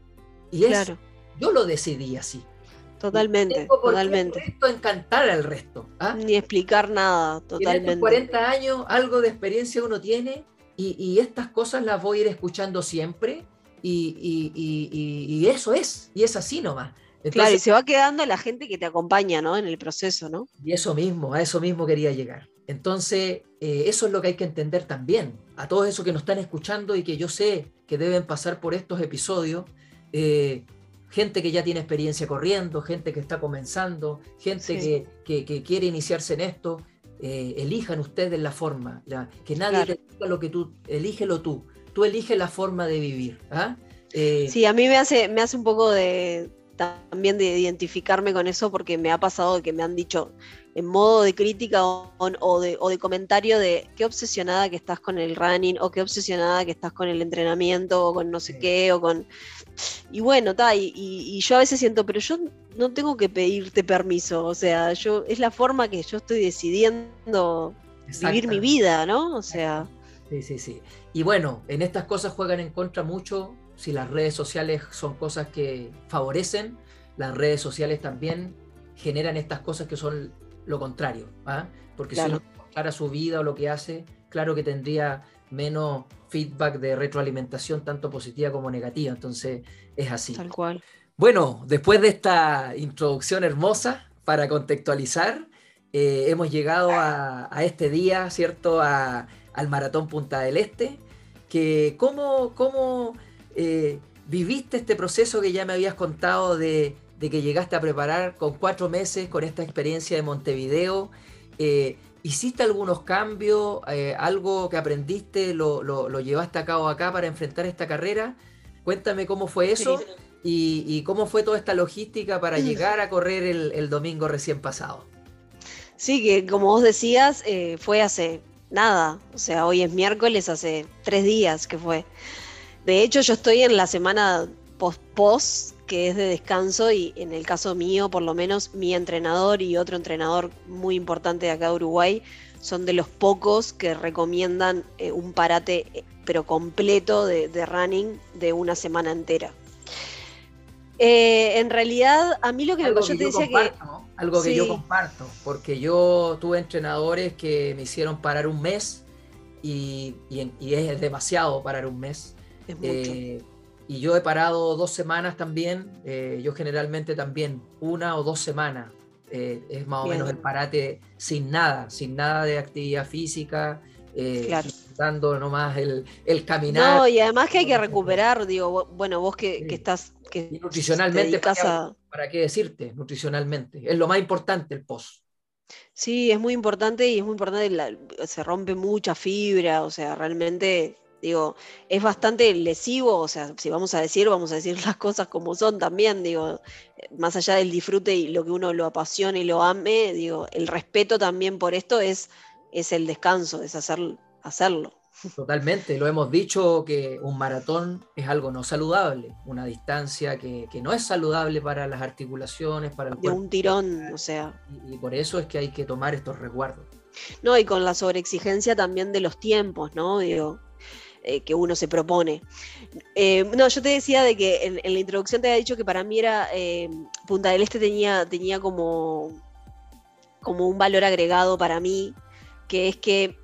Y es, yo lo decidí así. Totalmente, totalmente. Esto encantar al resto. ¿ah? Ni explicar nada, totalmente. En 40 años algo de experiencia uno tiene y, estas cosas las voy a ir escuchando siempre y, y, eso es, y es así nomás. claro, y se va quedando la gente que te acompaña ¿no? en el proceso, ¿no? Y eso mismo, a eso mismo quería llegar. Entonces, eh, eso es lo que hay que entender también. A todos esos que nos están escuchando y que yo sé que deben pasar por estos episodios, eh, gente que ya tiene experiencia corriendo, gente que está comenzando, gente que, quiere iniciarse en esto, eh, elijan ustedes la forma, que nadie te diga lo que tú, elígelo tú, tú eliges la forma de vivir. ¿ah? Eh, sí, a mí me hace, me hace un poco de también de identificarme con eso porque me ha pasado que me han dicho, en modo de crítica o, de, comentario de qué obsesionada que estás con el running o qué obsesionada que estás con el entrenamiento o con no sé qué o con... Y bueno, ta, y, yo a veces siento, pero yo no tengo que pedirte permiso, o sea, yo es la forma que yo estoy decidiendo vivir mi vida, ¿no? O sea... Sí, sí, sí. Y bueno, en estas cosas juegan en contra mucho si las redes sociales son cosas que favorecen, las redes sociales también generan estas cosas que son lo contrario. ¿ah? Porque si uno para su vida o lo que hace, claro que tendría menos feedback de retroalimentación, tanto positiva como negativa. Entonces, es así. Tal cual. Bueno, después de esta introducción hermosa para contextualizar, eh, hemos llegado a, este día, ¿cierto? al Maratón Punta del Este. Que, ¿Cómo, cómo eh, viviste este proceso que ya me habías contado de, que llegaste a preparar con cuatro meses con esta experiencia de Montevideo? Eh, ¿Hiciste algunos cambios? ¿Algo que aprendiste lo, llevaste a cabo acá para enfrentar esta carrera? Cuéntame cómo fue eso y, cómo fue toda esta logística para llegar a correr el domingo recién pasado. Sí, que como vos decías, eh, fue hace nada. O sea, hoy es miércoles, hace tres días que fue. De hecho, yo estoy en la semana post-post, que es de descanso, y en el caso mío, por lo menos, mi entrenador y otro entrenador muy importante de acá de Uruguay son de los pocos que recomiendan eh, un parate, eh, pero completo de, running de una semana entera. en realidad, a mí lo que yo te decía que algo que yo comparto, porque yo tuve entrenadores que me hicieron parar un mes y, es demasiado parar un mes. Eh, y yo he parado dos semanas también, eh, yo generalmente también una o dos semanas. Eh, es más o menos el parate sin nada, sin nada de actividad física, dando nomás el, el, caminar. No, y además que hay que recuperar, digo, bueno, vos que, estás... Que y nutricionalmente, para, qué decirte? Nutricionalmente. Es lo más importante el post. Sí, es muy importante y es muy importante, se rompe mucha fibra, o sea, realmente, digo, es bastante lesivo, o sea, si vamos a decir, vamos a decir [laughs] las cosas como son también, digo, más allá del disfrute y lo que uno lo apasione y lo ame, digo, el respeto también por esto es, es el descanso, es hacer hacerlo. [laughs] Totalmente, lo hemos dicho que un maratón es algo no saludable, una distancia que, no es saludable para las articulaciones, para el cuerpo. De un tirón, o sea. Y, por eso es que hay que tomar estos resguardos. No, y con la sobreexigencia también de los tiempos, ¿no? Digo, eh, que uno se propone. Eh, no, yo te decía de que en, la introducción te había dicho que para mí era eh, Punta del Este tenía, tenía como, como un valor agregado para mí, que es que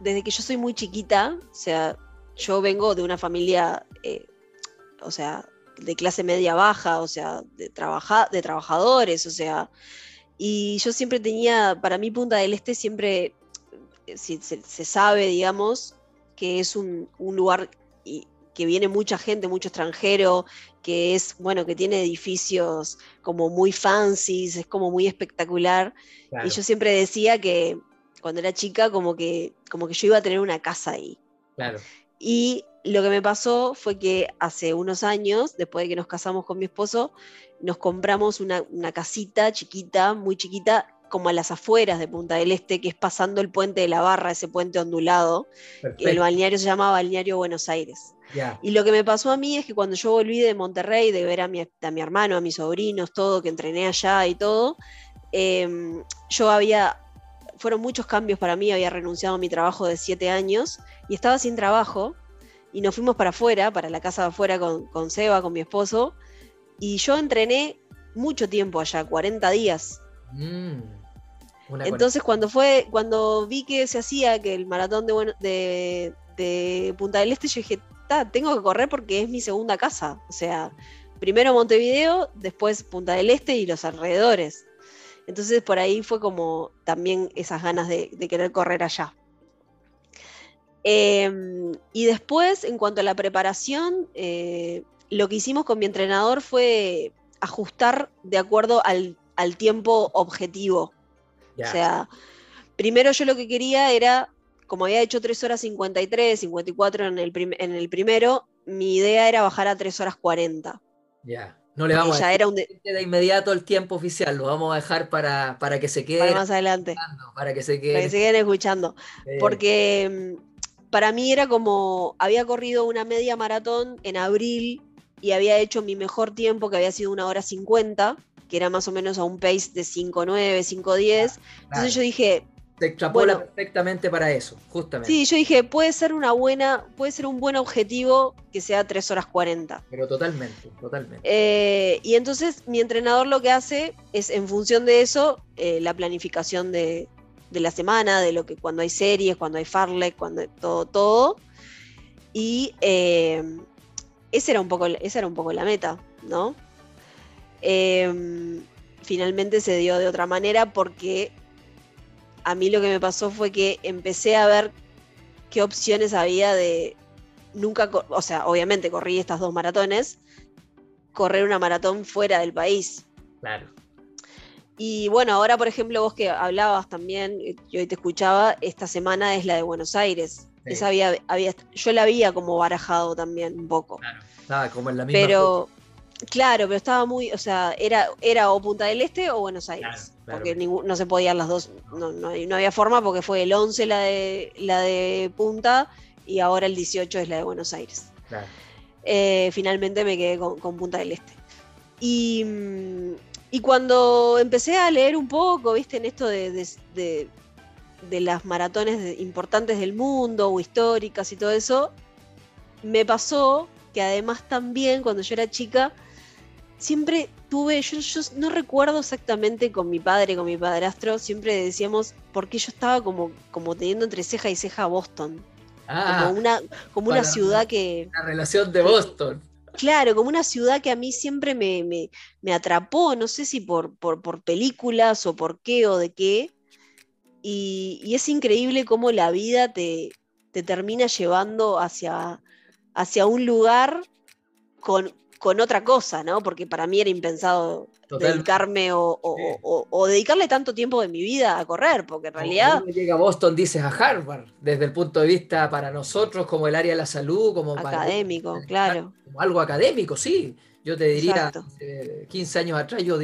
desde que yo soy muy chiquita, o sea, yo vengo de una familia, o sea, de clase media baja, o sea, de, de trabajadores, o sea, y yo siempre tenía, para mí Punta del Este siempre se, se, sabe, digamos, que es un, lugar que viene mucha gente, mucho extranjero, que es, bueno, que tiene edificios como muy fancy, es como muy espectacular. Y yo siempre decía que, cuando era chica, como que, como que yo iba a tener una casa ahí. Claro. Y lo que me pasó fue que hace unos años, después de que nos casamos con mi esposo, nos compramos una, casita chiquita, muy chiquita, como a las afueras de Punta del Este, que es pasando el puente de la Barra, ese puente ondulado. El balneario se llama Balneario Buenos Aires. Y lo que me pasó a mí es que cuando yo volví de Monterrey, de ver a mi, a mi hermano, a mis sobrinos, todo, que entrené allá y todo, em, yo había fueron muchos cambios para mí, había renunciado a mi trabajo de siete años y estaba sin trabajo y nos fuimos para afuera, para la casa de afuera con, Seba, con mi esposo, y yo entrené mucho tiempo allá, 40 días. Mm, Entonces cuando fue, cuando vi que se hacía, que el maratón de, de, Punta del Este, yo dije, tengo que correr porque es mi segunda casa. O sea, primero Montevideo, después Punta del Este y los alrededores. Entonces por ahí fue como también esas ganas de, querer correr allá. Em, y después, en cuanto a la preparación, eh, lo que hicimos con mi entrenador fue ajustar de acuerdo al, tiempo objetivo. O sea, primero yo lo que quería era, como había hecho 3 horas 53, 54 en el, en el primero, mi idea era bajar a 3 horas 40. Ya. No le vamos a decir de... inmediato el tiempo oficial, lo vamos a dejar para, que se quede. más adelante. Para que se quede. Para que se queden escuchando. Porque mm, para mí era como, había corrido una media maratón en abril y había hecho mi mejor tiempo, que había sido una hora 50, que era más o menos a un pace de 5.9, 5.10. Entonces yo dije, se extrapola perfectamente para eso, justamente. Sí, yo dije, puede ser una buena, puede ser un buen objetivo que sea 3 horas 40. Pero totalmente, totalmente. Eh, y entonces mi entrenador lo que hace es, en función de eso, eh, la planificación de, la semana, de lo que cuando hay series, cuando hay farlek, cuando todo, todo. Y eh, esa, era un poco, esa era un poco la meta, ¿no? Finalmente se dio de otra manera porque a mí lo que me pasó fue que empecé a ver qué opciones había de nunca, o sea, obviamente corrí estas dos maratones, correr una maratón fuera del país. Claro. Y bueno, ahora por ejemplo vos que hablabas también, eh, yo te escuchaba, esta semana es la de Buenos Aires. Esa había, había, yo la había como barajado también un poco. Claro, estaba como en la misma. Pero, claro, pero estaba muy, o sea, era, era o Punta del Este o Buenos Aires porque no se podían las dos, no, no, había forma porque fue el 11 la de, la de Punta y ahora el 18 es la de Buenos Aires. Eh, finalmente me quedé con, Punta del Este. Y, mm, y, cuando empecé a leer un poco, viste, en esto de, de, las maratones importantes del mundo o históricas y todo eso, me pasó que además también cuando yo era chica, siempre tuve, yo, no recuerdo exactamente con mi padre, con mi padrastro, siempre decíamos, porque yo estaba como, como teniendo entre ceja y ceja Boston. Ah, como una, como una ciudad que... La relación de Boston. Claro, como una ciudad que a mí siempre me, me, atrapó, no sé si por, por, por, películas o por qué o de qué. Y, y es increíble cómo la vida te, te termina llevando hacia, hacia un lugar con, con otra cosa, ¿no? Porque para mí era impensado dedicarme o, dedicarle tanto tiempo de mi vida a correr, porque en realidad... Cuando llega a Boston, dices a Harvard, desde el punto de vista para nosotros como el área de la salud, como... Académico, claro. Como algo académico, sí. Yo te diría, 15 años atrás yo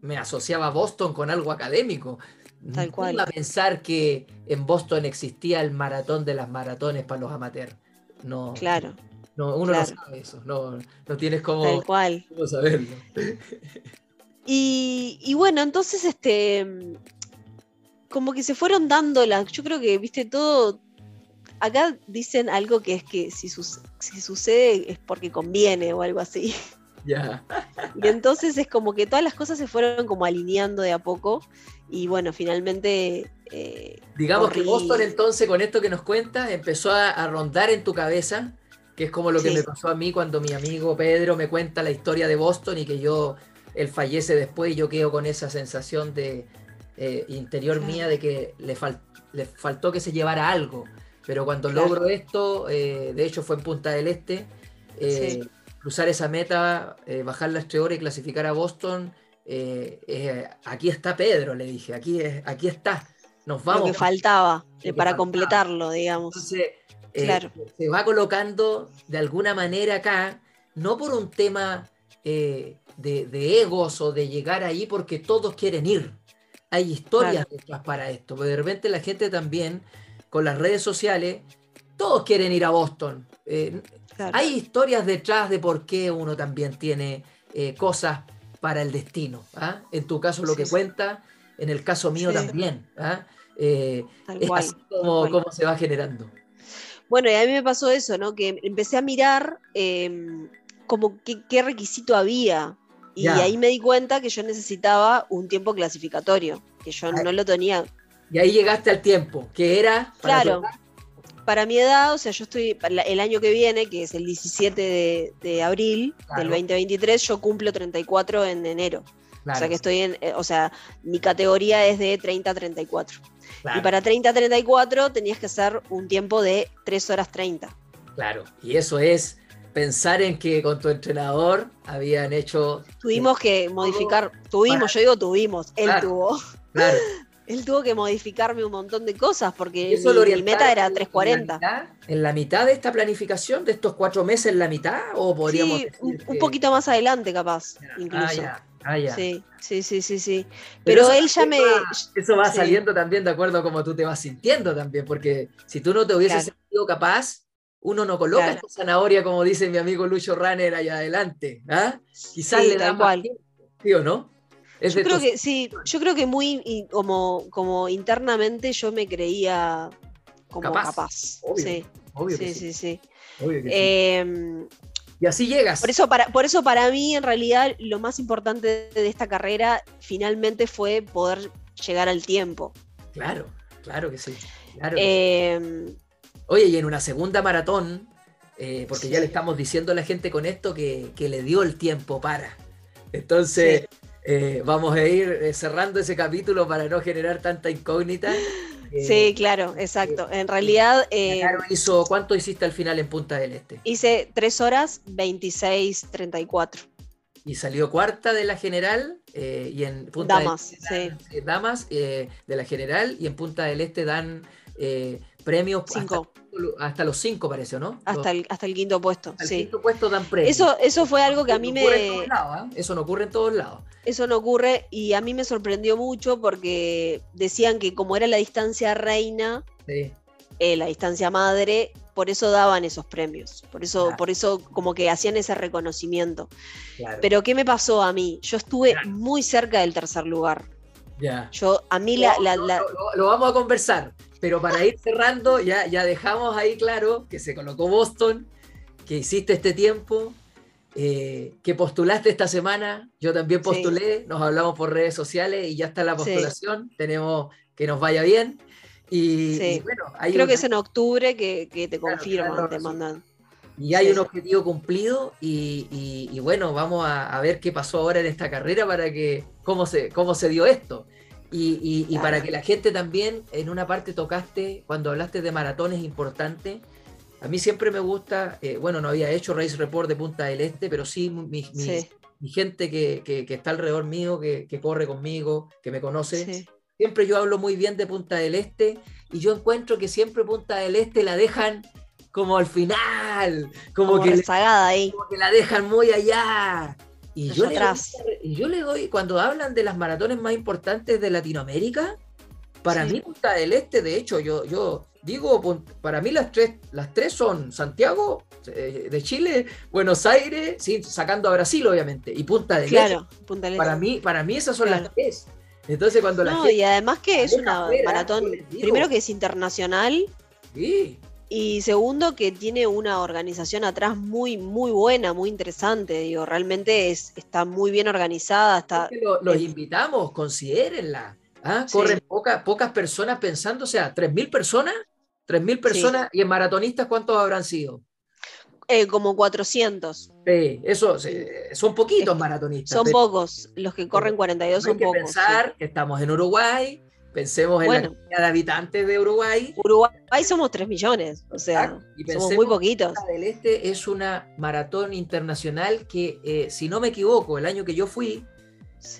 me asociaba a Boston con algo académico. Tal cual. No iba a pensar que en Boston existía el maratón de las maratones para los amateurs. No. Claro. No, uno no sabe eso, no, no tienes Tal cual. saberlo. [laughs] Y, bueno, entonces, este, como que se fueron dando las, yo creo que, viste, todo, acá dicen algo que es que si, si sucede es porque conviene o algo así. [laughs] Ya. [laughs] Y entonces es como que todas las cosas se fueron como alineando de a poco y bueno, finalmente... Eh, Digamos que Boston entonces con esto que nos cuentas empezó a rondar en tu cabeza que es como lo que me pasó a mí cuando mi amigo Pedro me cuenta la historia de Boston y que yo, él fallece después y yo quedo con esa sensación de eh, interior mía de que le, le, faltó que se llevara algo. Pero cuando logro esto, eh, de hecho fue en Punta del Este, eh, cruzar esa meta, bajar las tres horas y clasificar a Boston, aquí está Pedro, le dije, aquí, aquí está. Nos vamos. Lo que faltaba para completarlo, digamos. Entonces, eh, se va colocando de alguna manera acá, no por un tema eh, de, egos o de llegar ahí porque todos quieren ir. Hay historias detrás para esto, porque de repente la gente también, con las redes sociales, todos quieren ir a Boston. Eh, hay historias detrás de por qué uno también tiene cosas para el destino. ¿ah? En tu caso lo que cuenta, en el caso mío también. ¿ah? es así como se va generando. Bueno, y a mí me pasó eso, ¿no? Que empecé a mirar em, como qué, requisito había. Y ahí me di cuenta que yo necesitaba un tiempo clasificatorio, que yo no lo tenía. Y ahí llegaste al tiempo, que era... claro, para mi edad, o sea, yo estoy, el año que viene, que es el 17 de, abril del 2023, yo cumplo 34 en enero. O sea que estoy en, eh, o sea, mi categoría es de 30 a 34. Y para 30-34 tenías que hacer un tiempo de 3 horas 30. Claro, y eso es pensar en que con tu entrenador habían hecho... Tuvimos que modificar, tuvimos, yo digo tuvimos, él tuvo. Claro. [laughs] él tuvo que modificarme un montón de cosas porque mi, meta era 340. En la, mitad, de esta planificación, de estos cuatro meses, en la mitad? ¿O podríamos sí, un, poquito más adelante, capaz, ah, incluso. Ah. Sí, sí, sí, sí, sí. Pero, él ya me. eso va saliendo también de acuerdo a cómo tú te vas sintiendo también, porque si tú no te hubieses sentido capaz, uno no coloca esta zanahoria, como dice mi amigo Lucho Runner allá adelante. ¿ah? Quizás le da más ¿sí o no? yo creo que sí, yo creo que muy como, como internamente yo me creía como capaz. sí, sí, sí, em, y así llegas. Por eso, para, por eso para mí, en realidad, lo más importante de esta carrera finalmente fue poder llegar al tiempo. Claro, claro que sí. Em, Oye, y en una segunda maratón, eh, porque ya le estamos diciendo a la gente con esto que, le dio el tiempo para. Entonces, eh, vamos a ir eh, cerrando ese capítulo para no generar tanta incógnita. Sí, claro, exacto. En realidad... hizo, ¿Cuánto hiciste al final en Punta del Este? Hice 3 horas 26.34. Y salió cuarta de la general y en Punta Damas, del Este sí. Damas de la general y en Punta del Este dan premios cinco. Hasta, los cinco, parece, ¿no? Hasta, el, hasta el quinto puesto. el quinto puesto dan premios. Eso, eso fue algo que a mí me. ¿ah? Eso no ocurre en todos lados. Eso no ocurre y a mí me sorprendió mucho porque decían que como era la distancia reina, eh, la distancia madre, por eso daban esos premios. Por eso, por eso como que hacían ese reconocimiento. Pero ¿qué me pasó a mí? Yo estuve muy cerca del tercer lugar. Ya. Yo, a mí la, lo, vamos a conversar. Pero para ir cerrando, ya, ya dejamos ahí claro que se colocó Boston, que hiciste este tiempo, eh, que postulaste esta semana, yo también postulé, nos hablamos por redes sociales y ya está la postulación, tenemos que nos vaya bien. Y, bueno, creo que es en octubre que, te confirman, te mandan. Y hay un objetivo cumplido y, bueno, vamos a, a, ver qué pasó ahora en esta carrera para que, cómo se, cómo se dio esto. Y, para que la gente también, en una parte tocaste, cuando hablaste de maratones importantes, a mí siempre me gusta, eh, bueno, no había hecho Race Report de Punta del Este, pero sí mi, gente que, está alrededor mío, que, corre conmigo, que me conoce, siempre yo hablo muy bien de Punta del Este y yo encuentro que siempre Punta del Este la dejan como al final, como, que, ahí. como que la dejan muy allá. Y yo, le doy, y yo le doy, cuando hablan de las maratones más importantes de Latinoamérica, para mí Punta del Este, de hecho, yo, yo digo, para mí las tres, las tres son Santiago eh, de Chile, Buenos Aires, sacando a Brasil, obviamente, y Punta del claro, Este. Punta del Para mí, para mí esas son las tres. Entonces cuando la no, y además que es una maratón, primero que es internacional. Sí. Y segundo, que tiene una organización atrás muy, muy buena, muy interesante. Digo, realmente es, está muy bien organizada. Está, los invitamos, considérenla. ¿ah? Corren pocas personas pensando, o sea, ¿3.000 personas? ¿3.000 personas? ¿Y en maratonistas cuántos habrán sido? Eh, como 400. Sí, eso, son poquitos maratonistas. Son pocos, los que corren 42 son hay que pensar que estamos en Uruguay, Pensemos en la cantidad de habitantes de Uruguay. Uruguay somos 3 millones, o sea, somos muy poquitos. del Este es una maratón internacional que, eh, si no me equivoco, el año que yo fui,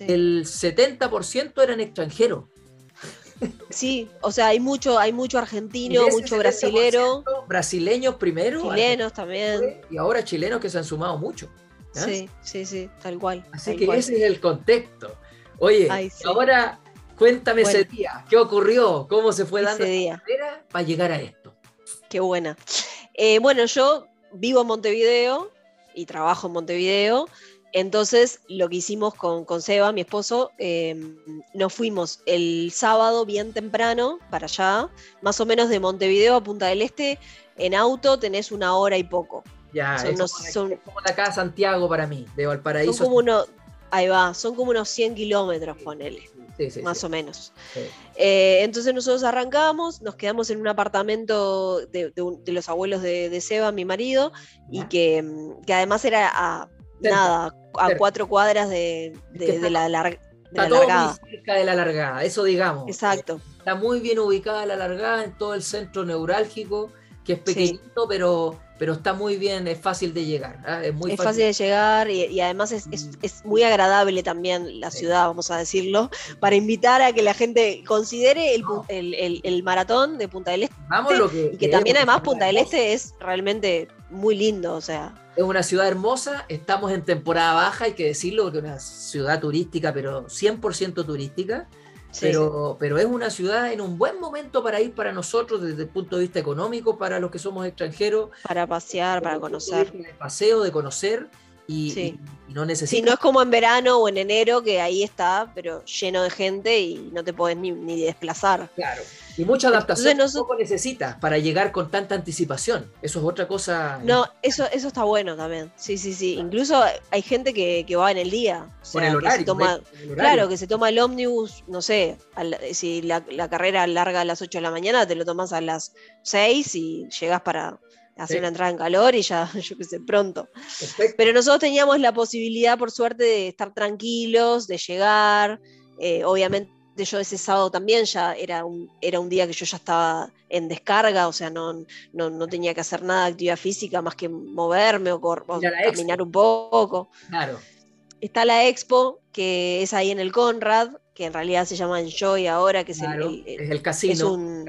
el 70% eran extranjeros. Sí, o sea, hay mucho, hay mucho argentino, mucho brasilero. Brasileños primero. Chilenos también. Y ahora chilenos que se han sumado mucho. Sí, sí, sí, tal cual. Así que ese es el contexto. Oye, ahora Cuéntame ese día, ¿qué ocurrió? ¿Cómo se fue dando día. para llegar a esto? Qué buena. Eh, bueno, yo vivo en Montevideo y trabajo en Montevideo. Entonces, lo que hicimos con, con Seba, mi esposo, em, nos fuimos el sábado bien temprano para allá, más o menos de Montevideo a Punta del Este. En auto tenés una hora y poco. Ya, son, es como de acá a Santiago para mí, de Valparaíso. Son como uno, ahí va, son como unos 100 kilómetros, ponele más o menos. Eh, entonces nosotros arrancamos, nos quedamos en un apartamento de, los abuelos de, Seba, mi marido, y que, además era a nada, a cuatro cuadras de, la, largada. cerca de la largada, eso digamos. Exacto. Está muy bien ubicada la largada en todo el centro neurálgico, que es pequeñito, pero pero está muy bien, es fácil de llegar. ¿ah? Es, muy fácil. de llegar y, además es, muy agradable también la ciudad, vamos a decirlo, para invitar a que la gente considere el, maratón de Punta del Este. Vamos lo que, y que también además Punta del Este es realmente muy lindo, o sea. Es una ciudad hermosa, estamos en temporada baja, hay que decirlo, porque es una ciudad turística, pero 100% turística pero, pero es una ciudad en un buen momento para ir para nosotros desde el punto de vista económico, para los que somos extranjeros. Para pasear, para conocer. De paseo, de conocer. Y, no necesitas. Sí, no es como en verano o en enero que ahí está, pero lleno de gente y no te puedes ni, desplazar. Claro. Y mucha adaptación tampoco necesitas para llegar con tanta anticipación. Eso es otra cosa. No, eso, eso está bueno también. Sí, sí, sí. Incluso hay gente que, va en el día. O el horario, toma, Claro, que se toma el ómnibus, no sé, si la, la, carrera larga a las 8 de la mañana, te lo tomas a las 6 y llegas para hacer una entrada en calor y ya, [laughs] yo qué sé, pronto. Pero nosotros teníamos la posibilidad, por suerte, de estar tranquilos, de llegar. Eh, obviamente yo ese sábado también ya era un, era un día que yo ya estaba en descarga, o sea, no, no, tenía que hacer nada de actividad física más que moverme o, caminar un poco. Claro. Está la expo, que es ahí en el Conrad, que en realidad se llama Enjoy ahora, que es, el, es el casino.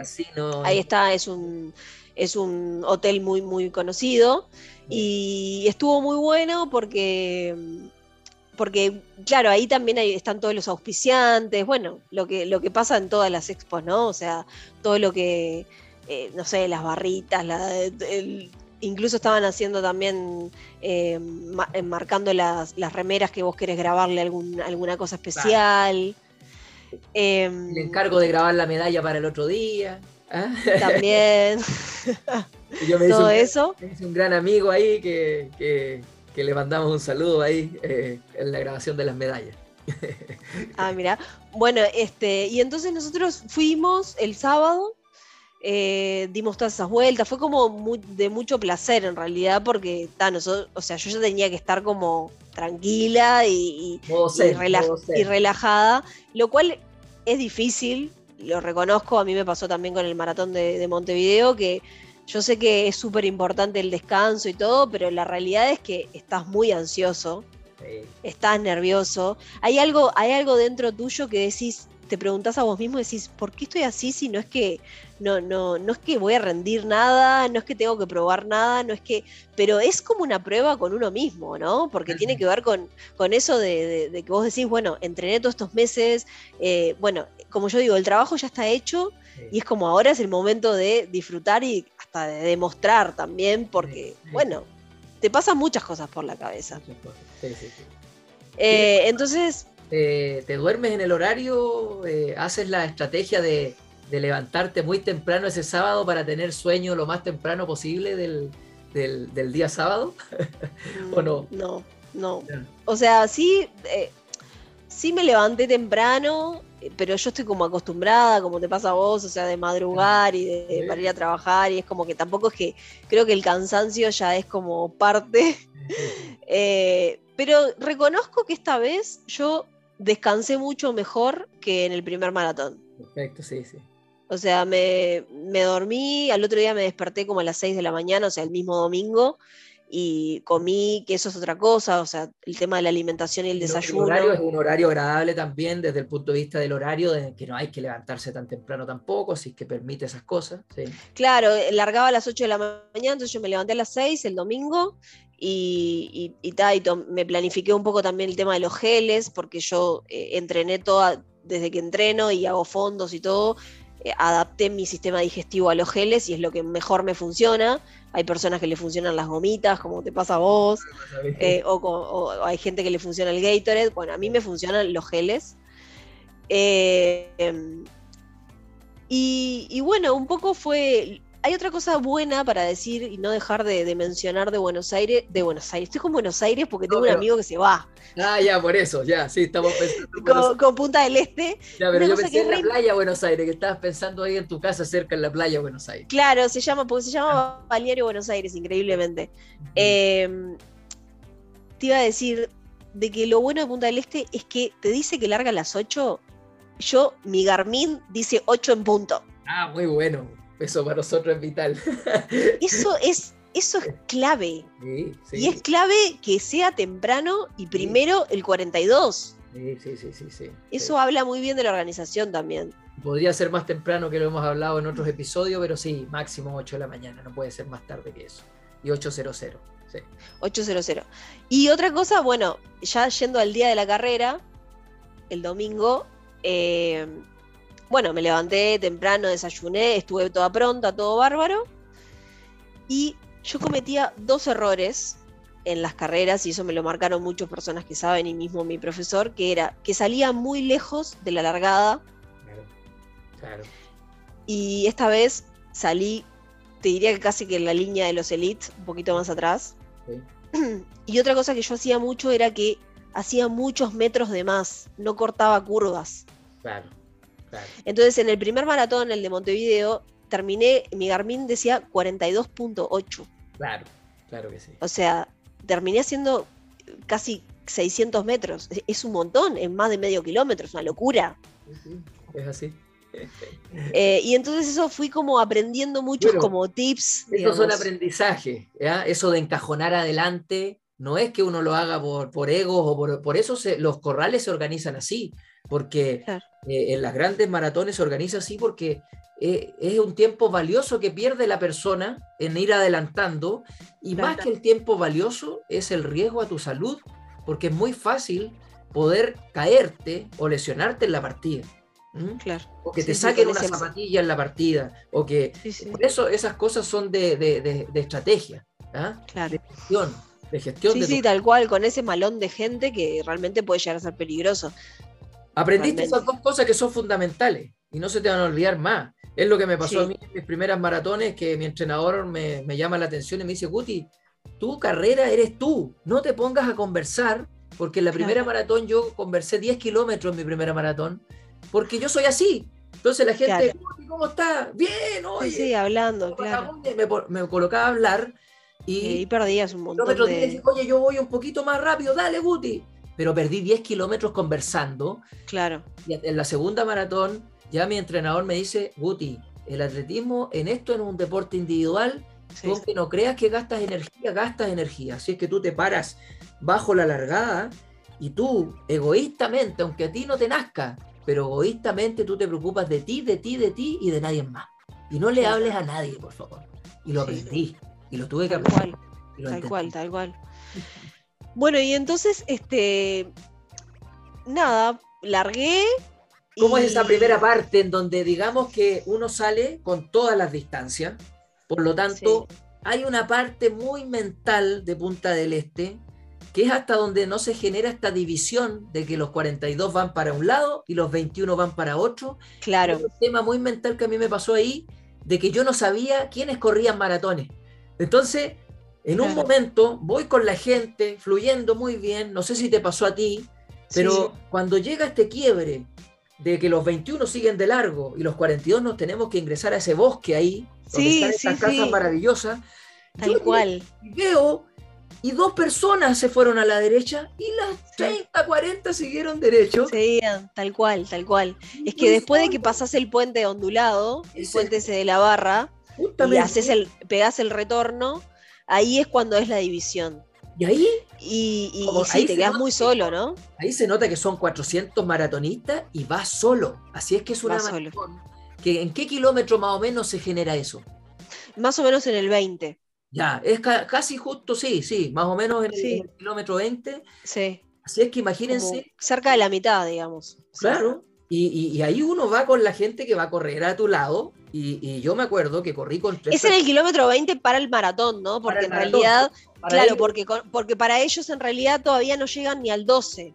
Ahí está, es un es un hotel muy, muy conocido y estuvo muy bueno porque, porque claro, ahí también están todos los auspiciantes, bueno, lo que, lo que pasa en todas las expos, ¿no? O sea, todo lo que, eh, no sé, las barritas, incluso estaban haciendo también, eh, marcando las, remeras que vos querés grabarle algún, alguna cosa especial. Em, el encargo de grabar la medalla para el otro día. ¿Ah? También. [laughs] Todo eso. Es un gran amigo ahí que, le mandamos un saludo ahí eh, en la grabación de las medallas. [laughs] ah, mira. Bueno, este, y entonces nosotros fuimos el sábado, eh, dimos todas esas vueltas, fue como de mucho placer en realidad, porque o sea, yo ya tenía que estar como tranquila y, y relajada, lo cual es difícil lo reconozco, a mí me pasó también con el maratón de, Montevideo, que yo sé que es súper importante el descanso y todo, pero la realidad es que estás muy ansioso, estás nervioso. Hay algo, hay algo dentro tuyo que decís, te preguntás a vos mismo, decís, ¿por qué estoy así si no es que no, no, no es que voy a rendir nada, no es que tengo que probar nada, no es que, pero es como una prueba con uno mismo, ¿no? Porque tiene que ver con, con eso de, que vos decís, bueno, entrené todos estos meses, eh, bueno, como yo digo, el trabajo ya está hecho y es como ahora es el momento de disfrutar y hasta de demostrar también, porque, bueno, te pasan muchas cosas por la cabeza. Eh, entonces... ¿Te duermes en el horario? Eh, ¿Haces la estrategia de de levantarte muy temprano ese sábado para tener sueño lo más temprano posible del, día sábado? [laughs] ¿O no? No, no. O sea, sí, eh, sí me levanté temprano, eh, pero yo estoy como acostumbrada, como te pasa a vos, o sea, de madrugar y de, para ir a trabajar, y es como que tampoco es que creo que el cansancio ya es como parte. [laughs] Eh, pero reconozco que esta vez yo descansé mucho mejor que en el primer maratón. Perfecto, sí, sí. O sea, me, dormí, al otro día me desperté como a las 6 de la mañana, o sea, el mismo domingo, y comí, que eso es otra cosa, o sea, el tema de la alimentación y el desayuno. El horario es un horario agradable también desde el punto de vista del horario, de que no hay que levantarse tan temprano tampoco, si es que permite esas cosas. Claro, largaba a las 8 de la mañana, entonces yo me levanté a las 6 el domingo y, y, me planifiqué un poco también el tema de los geles, porque yo eh, entrené toda, desde que entreno y hago fondos y todo, eh, adapté mi sistema digestivo a los geles y es lo que mejor me funciona. Hay personas que le funcionan las gomitas, como te pasa a vos, eh, o, hay gente que le funciona el Gatorade. Bueno, a mí me funcionan los geles. Eh, y, y, bueno, un poco fue hay otra cosa buena para decir y no dejar de, mencionar de Buenos Aires, de Buenos Aires. Estoy con Buenos Aires porque tengo un amigo que se va. Ah, ya, por eso, ya, sí, estamos pensando. con, Punta del Este. Ya, pero yo pensé en la playa Buenos Aires, que estabas pensando ahí en tu casa cerca en la playa Buenos Aires. Claro, se llama, porque se llama Balneario Buenos Aires, increíblemente. Em, te iba a decir de que lo bueno de Punta del Este es que te dice que larga a las 8. Yo, mi Garmin dice 8 en punto. Ah, muy bueno. Eso para nosotros es vital. [laughs] Eso es, eso es clave. Y es clave que sea temprano y primero el 42. Sí, sí, sí, sí, sí. Eso habla muy bien de la organización también. Podría ser más temprano que lo hemos hablado en otros episodios, pero sí, máximo 8 de la mañana, no puede ser más tarde que eso. Y 800, sí. 800. Y otra cosa, bueno, ya yendo al día de la carrera, el domingo, eh, bueno, me levanté temprano, desayuné, estuve toda pronta, todo bárbaro. Y yo cometía dos errores en las carreras, y eso me lo marcaron muchas personas que saben, y mismo mi profesor, que era que salía muy lejos de la largada. Claro. Y esta vez salí, te diría que casi que en la línea de los elites, un poquito más atrás. [clears throat] Y otra cosa que yo hacía mucho era que hacía muchos metros de más, no cortaba curvas. Claro, claro. Entonces en el primer maratón, el de Montevideo, terminé, mi Garmin decía 42.8. Claro, claro que sí. O sea, terminé haciendo casi 600 metros. Es un montón, en más de medio kilómetro, es una locura. es así. [laughs] Eh, y entonces eso fui como aprendiendo muchos como tips. Eso son aprendizajes, eso de encajonar adelante, no es que uno lo haga por, por egos o por, por eso los corrales se organizan así, porque eh, en las grandes maratones se organiza así porque eh, es un tiempo valioso que pierde la persona en ir adelantando y más que el tiempo valioso es el riesgo a tu salud, porque es muy fácil poder caerte o lesionarte en la partida. Claro. O que te saquen una zapatilla en la partida, o que por eso esas cosas son de, de, de, estrategia, ¿ah? de gestión. De gestión sí, sí, tal cual, con ese malón de gente que realmente puede llegar a ser peligroso. Aprendiste esas dos cosas que son fundamentales y no se te van a olvidar más. Es lo que me pasó a mí en mis primeras maratones, que mi entrenador me, llama la atención y me dice, Guti, tu carrera eres tú, no te pongas a conversar, porque en la primera maratón yo conversé 10 kilómetros en mi primera maratón, porque yo soy así. Entonces la gente, ¿cómo está? Bien, oye. Sí, hablando, claro. Me, colocaba a hablar y, perdías un montón de... oye, yo voy un poquito más rápido, dale, Guti. Pero perdí 10 kilómetros conversando. Claro. Y en la segunda maratón ya mi entrenador me dice, Guti, el atletismo en esto es un deporte individual, aunque no creas que gastas energía, gastas energía. Así es que tú te paras bajo la largada y tú, egoístamente, aunque a ti no te nazca, pero egoístamente tú te preocupas de ti, de ti, de ti y de nadie más. Y no le hables a nadie, por favor. Y lo aprendí. Y lo tuve que aprender. Tal cual, tal cual. Bueno, y entonces, este, nada, largué, ¿Cómo es esa primera parte en donde digamos que uno sale con todas las distancias? Por lo tanto, hay una parte muy mental de Punta del Este que es hasta donde no se genera esta división de que los 42 van para un lado y los 21 van para otro. Claro. un tema muy mental que a mí me pasó ahí, de que yo no sabía quiénes corrían maratones. Entonces, en un momento voy con la gente, fluyendo muy bien, no sé si te pasó a ti, pero cuando llega este quiebre de que los 21 siguen de largo y los 42 nos tenemos que ingresar a ese bosque ahí, donde sí, están estas casas maravillosas. Tal cual. Veo y dos personas se fueron a la derecha y las 30, 40 siguieron derecho. Seguían, tal cual, tal cual. Es que después de que pasas el puente ondulado, el puente ese de la barra, y haces el, pegás el retorno, ahí es cuando es la división. Y ahí. Y, sí, te quedas muy solo, ¿no? Ahí se nota que son 400 maratonistas y vas solo. Así es que es una maratón. Que, ¿En qué kilómetro más o menos se genera eso? Más o menos en el 20. Ya, es casi justo, sí, sí, más o menos en, el, kilómetro 20. Sí. Así es que imagínense. cerca de la mitad, digamos. Claro. Y, ahí uno va con la gente que va a correr a tu lado. Y, yo me acuerdo que corrí con tres. Es en el kilómetro 20 para el maratón, ¿no? Porque en realidad claro, porque, porque para ellos en realidad todavía no llegan ni al 12.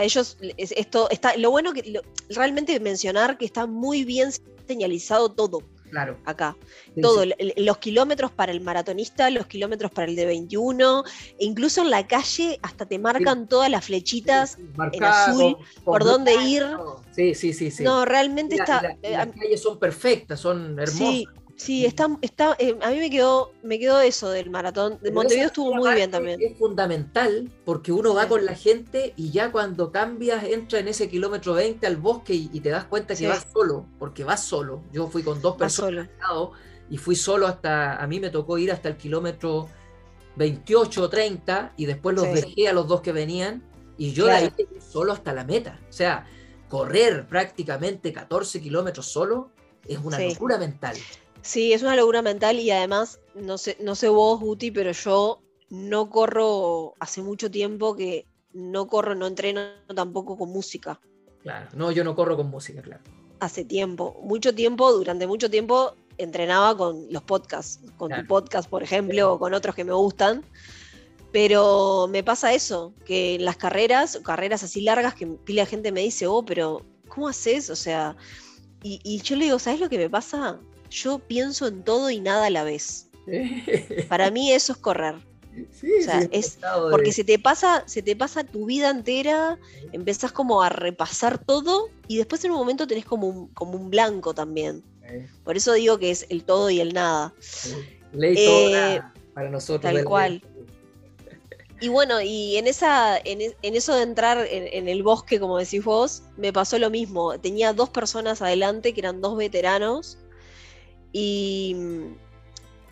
ellos, esto está, lo bueno que realmente mencionar que está muy bien señalizado todo. Claro. Acá. Todo. Los kilómetros para el maratonista, los kilómetros para el de 21. E incluso en la calle hasta te marcan todas las flechitas en azul por dónde ir. Sí, sí, sí, sí. No, realmente está. las eh, calles son perfectas, son hermosas. Sí, está, está, eh, a mí me quedó, me quedó eso del maratón. De Montevideo estuvo muy bien también. Es fundamental porque uno va con la gente y ya cuando cambias, entra en ese kilómetro 20 al bosque y, te das cuenta que vas solo, porque vas solo. Yo fui con dos personas y fui solo hasta, a mí me tocó ir hasta el kilómetro 28 o 30 y después los dejé a los dos que venían y yo la hice solo hasta la meta. O sea, correr prácticamente 14 kilómetros solo es una locura mental. Sí, es una locura mental y además, no sé, no sé vos, Guti, pero yo no corro hace mucho tiempo que no corro, no entreno tampoco con música. Claro, no, yo no corro con música, claro. Hace tiempo, mucho tiempo, durante mucho tiempo entrenaba con los podcasts, con tu podcast, por ejemplo, o con otros que me gustan. Pero me pasa eso, que en las carreras, carreras así largas, que pila gente me dice, oh, pero ¿cómo haces? O sea, y, y yo le digo, ¿sabes lo que me pasa? Yo pienso en todo y nada a la vez. [laughs] Para mí eso es correr. o sea, es porque se te pasa, se te pasa tu vida entera, empezás como a repasar todo y después en un momento tenés como un, como un blanco también. Por eso digo que es el todo y el nada. Ley eh, para nosotros. Tal cual. Y bueno, y en esa, en, eso de entrar en, el bosque, como decís vos, me pasó lo mismo. Tenía dos personas adelante que eran dos veteranos. Y,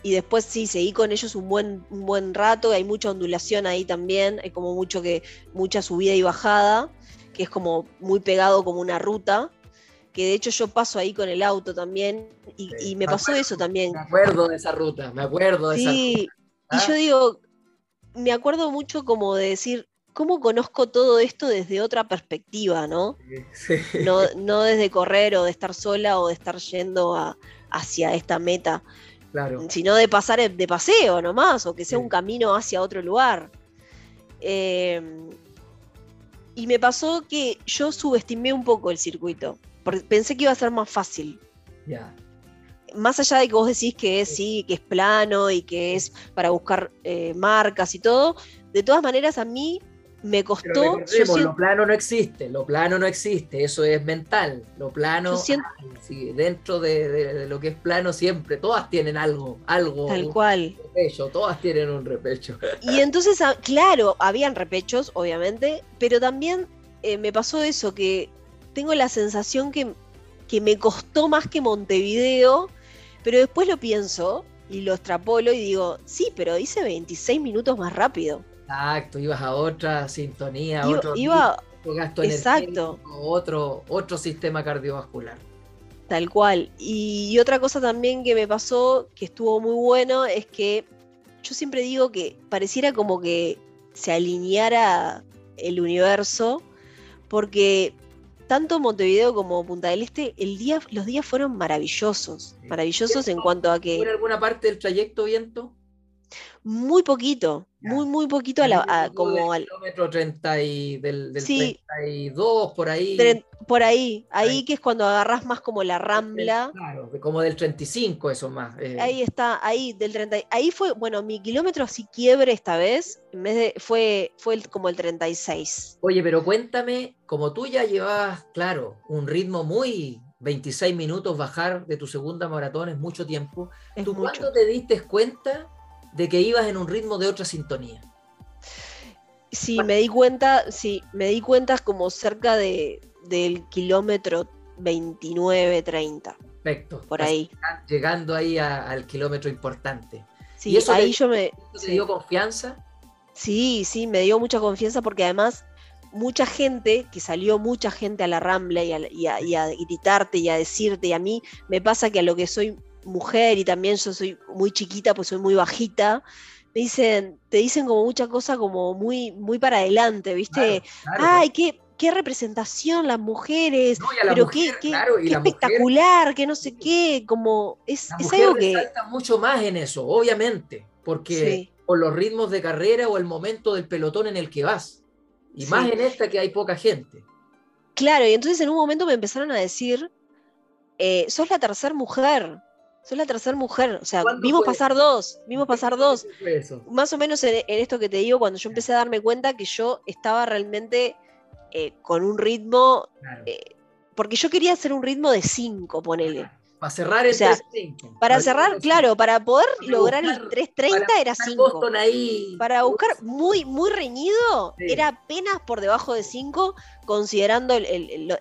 y después sí, seguí con ellos un buen, un buen rato. Hay mucha ondulación ahí también. Hay como mucho que, mucha subida y bajada, que es como muy pegado como una ruta. Que de hecho yo paso ahí con el auto también. Y, me pasó eso también. Me acuerdo de esa ruta, me acuerdo de esa ruta. Y yo digo, me acuerdo mucho como de decir, ¿cómo conozco todo esto desde otra perspectiva, no? No, desde correr o de estar sola o de estar yendo hacia esta meta, claro. sino de pasar de paseo nomás, o que sea un camino hacia otro lugar. Em, y me pasó que yo subestimé un poco el circuito, porque pensé que iba a ser más fácil. Ya más allá de que vos decís que es, sí, que es plano y que es para buscar eh, marcas y todo, de todas maneras a mí me costó. Lo plano no existe, lo plano no existe, eso es mental. Lo plano, dentro de, lo que es plano siempre, todas tienen algo, algo. Tal cual. Repecho, todas tienen un repecho. Y entonces, ah, claro, habían repechos, obviamente, pero también eh, me pasó eso, que tengo la sensación que, que me costó más que Montevideo pero después lo pienso y lo extrapolo y digo, sí, pero hice 26 minutos más rápido. Exacto, ibas a otra sintonía, otro gasto exacto. otro, otro sistema cardiovascular. Tal cual. Y, otra cosa también que me pasó, que estuvo muy bueno, es que yo siempre digo que pareciera como que se alineara el universo, porque tanto Montevideo como Punta del Este, el día, los días fueron maravillosos. Maravillosos en cuanto a que. ¿Fue alguna parte del trayecto viento? Muy poquito, muy, muy poquito a la, como al kilómetro 30 y del, del 32 por ahí. Por ahí, ahí, que es cuando agarras más como la rambla. Claro, como del 35 eso más. Eh. Ahí está, ahí del 30. Ahí fue, bueno, mi kilómetro así quiebre esta vez, en vez de, fue, fue como el 36. Oye, pero cuéntame, como tú ya llevabas, claro, un ritmo muy 26 minutos bajar de tu segunda maratón es mucho tiempo. ¿Tú cuándo te diste cuenta de que ibas en un ritmo de otra sintonía. Sí, me di cuenta, sí, me di cuenta como cerca de, del kilómetro 29, 30. Perfecto. Por ahí. Llegando ahí al kilómetro importante. Sí, eso ahí yo me. ¿Eso te dio confianza? Sí, sí, me dio mucha confianza porque además mucha gente, que salió mucha gente a la rambla y a, y a, gritarte y a decirte, y a mí me pasa que a lo que soy mujer y también yo soy muy chiquita, pues soy muy bajita, me dicen, te dicen como mucha cosa como muy, muy para adelante, ¿viste? Ay, qué, qué representación las mujeres, pero qué, qué, espectacular, que no sé qué, como es, es algo que... mucho más en eso, obviamente, porque por los ritmos de carrera o el momento del pelotón en el que vas, y más en esta que hay poca gente. Claro, y entonces en un momento me empezaron a decir, eh, sos la tercera mujer, soy la tercera mujer, o sea, vimos pasar dos, vimos pasar dos. Más o menos en, esto que te digo, cuando yo empecé a darme cuenta que yo estaba realmente eh, con un ritmo, eh, porque yo quería hacer un ritmo de cinco, ponele. Para cerrar el o Para cerrar, claro, para poder lograr el 330 era 5. Para buscar muy, muy reñido, era apenas por debajo de 5, considerando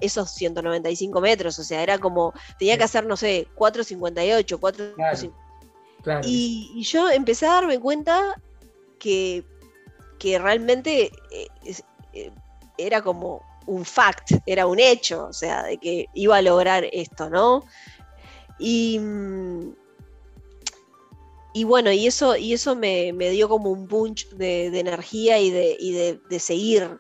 esos 195 metros. O sea, era como, tenía que hacer, no sé, 458, 4. Claro, Y, yo empecé a darme cuenta que, que realmente eh, eh, era como un fact, era un hecho, o sea, de que iba a lograr esto, ¿no? Y, y bueno, y eso, y eso me, dio como un punch de, energía y, de, de, seguir.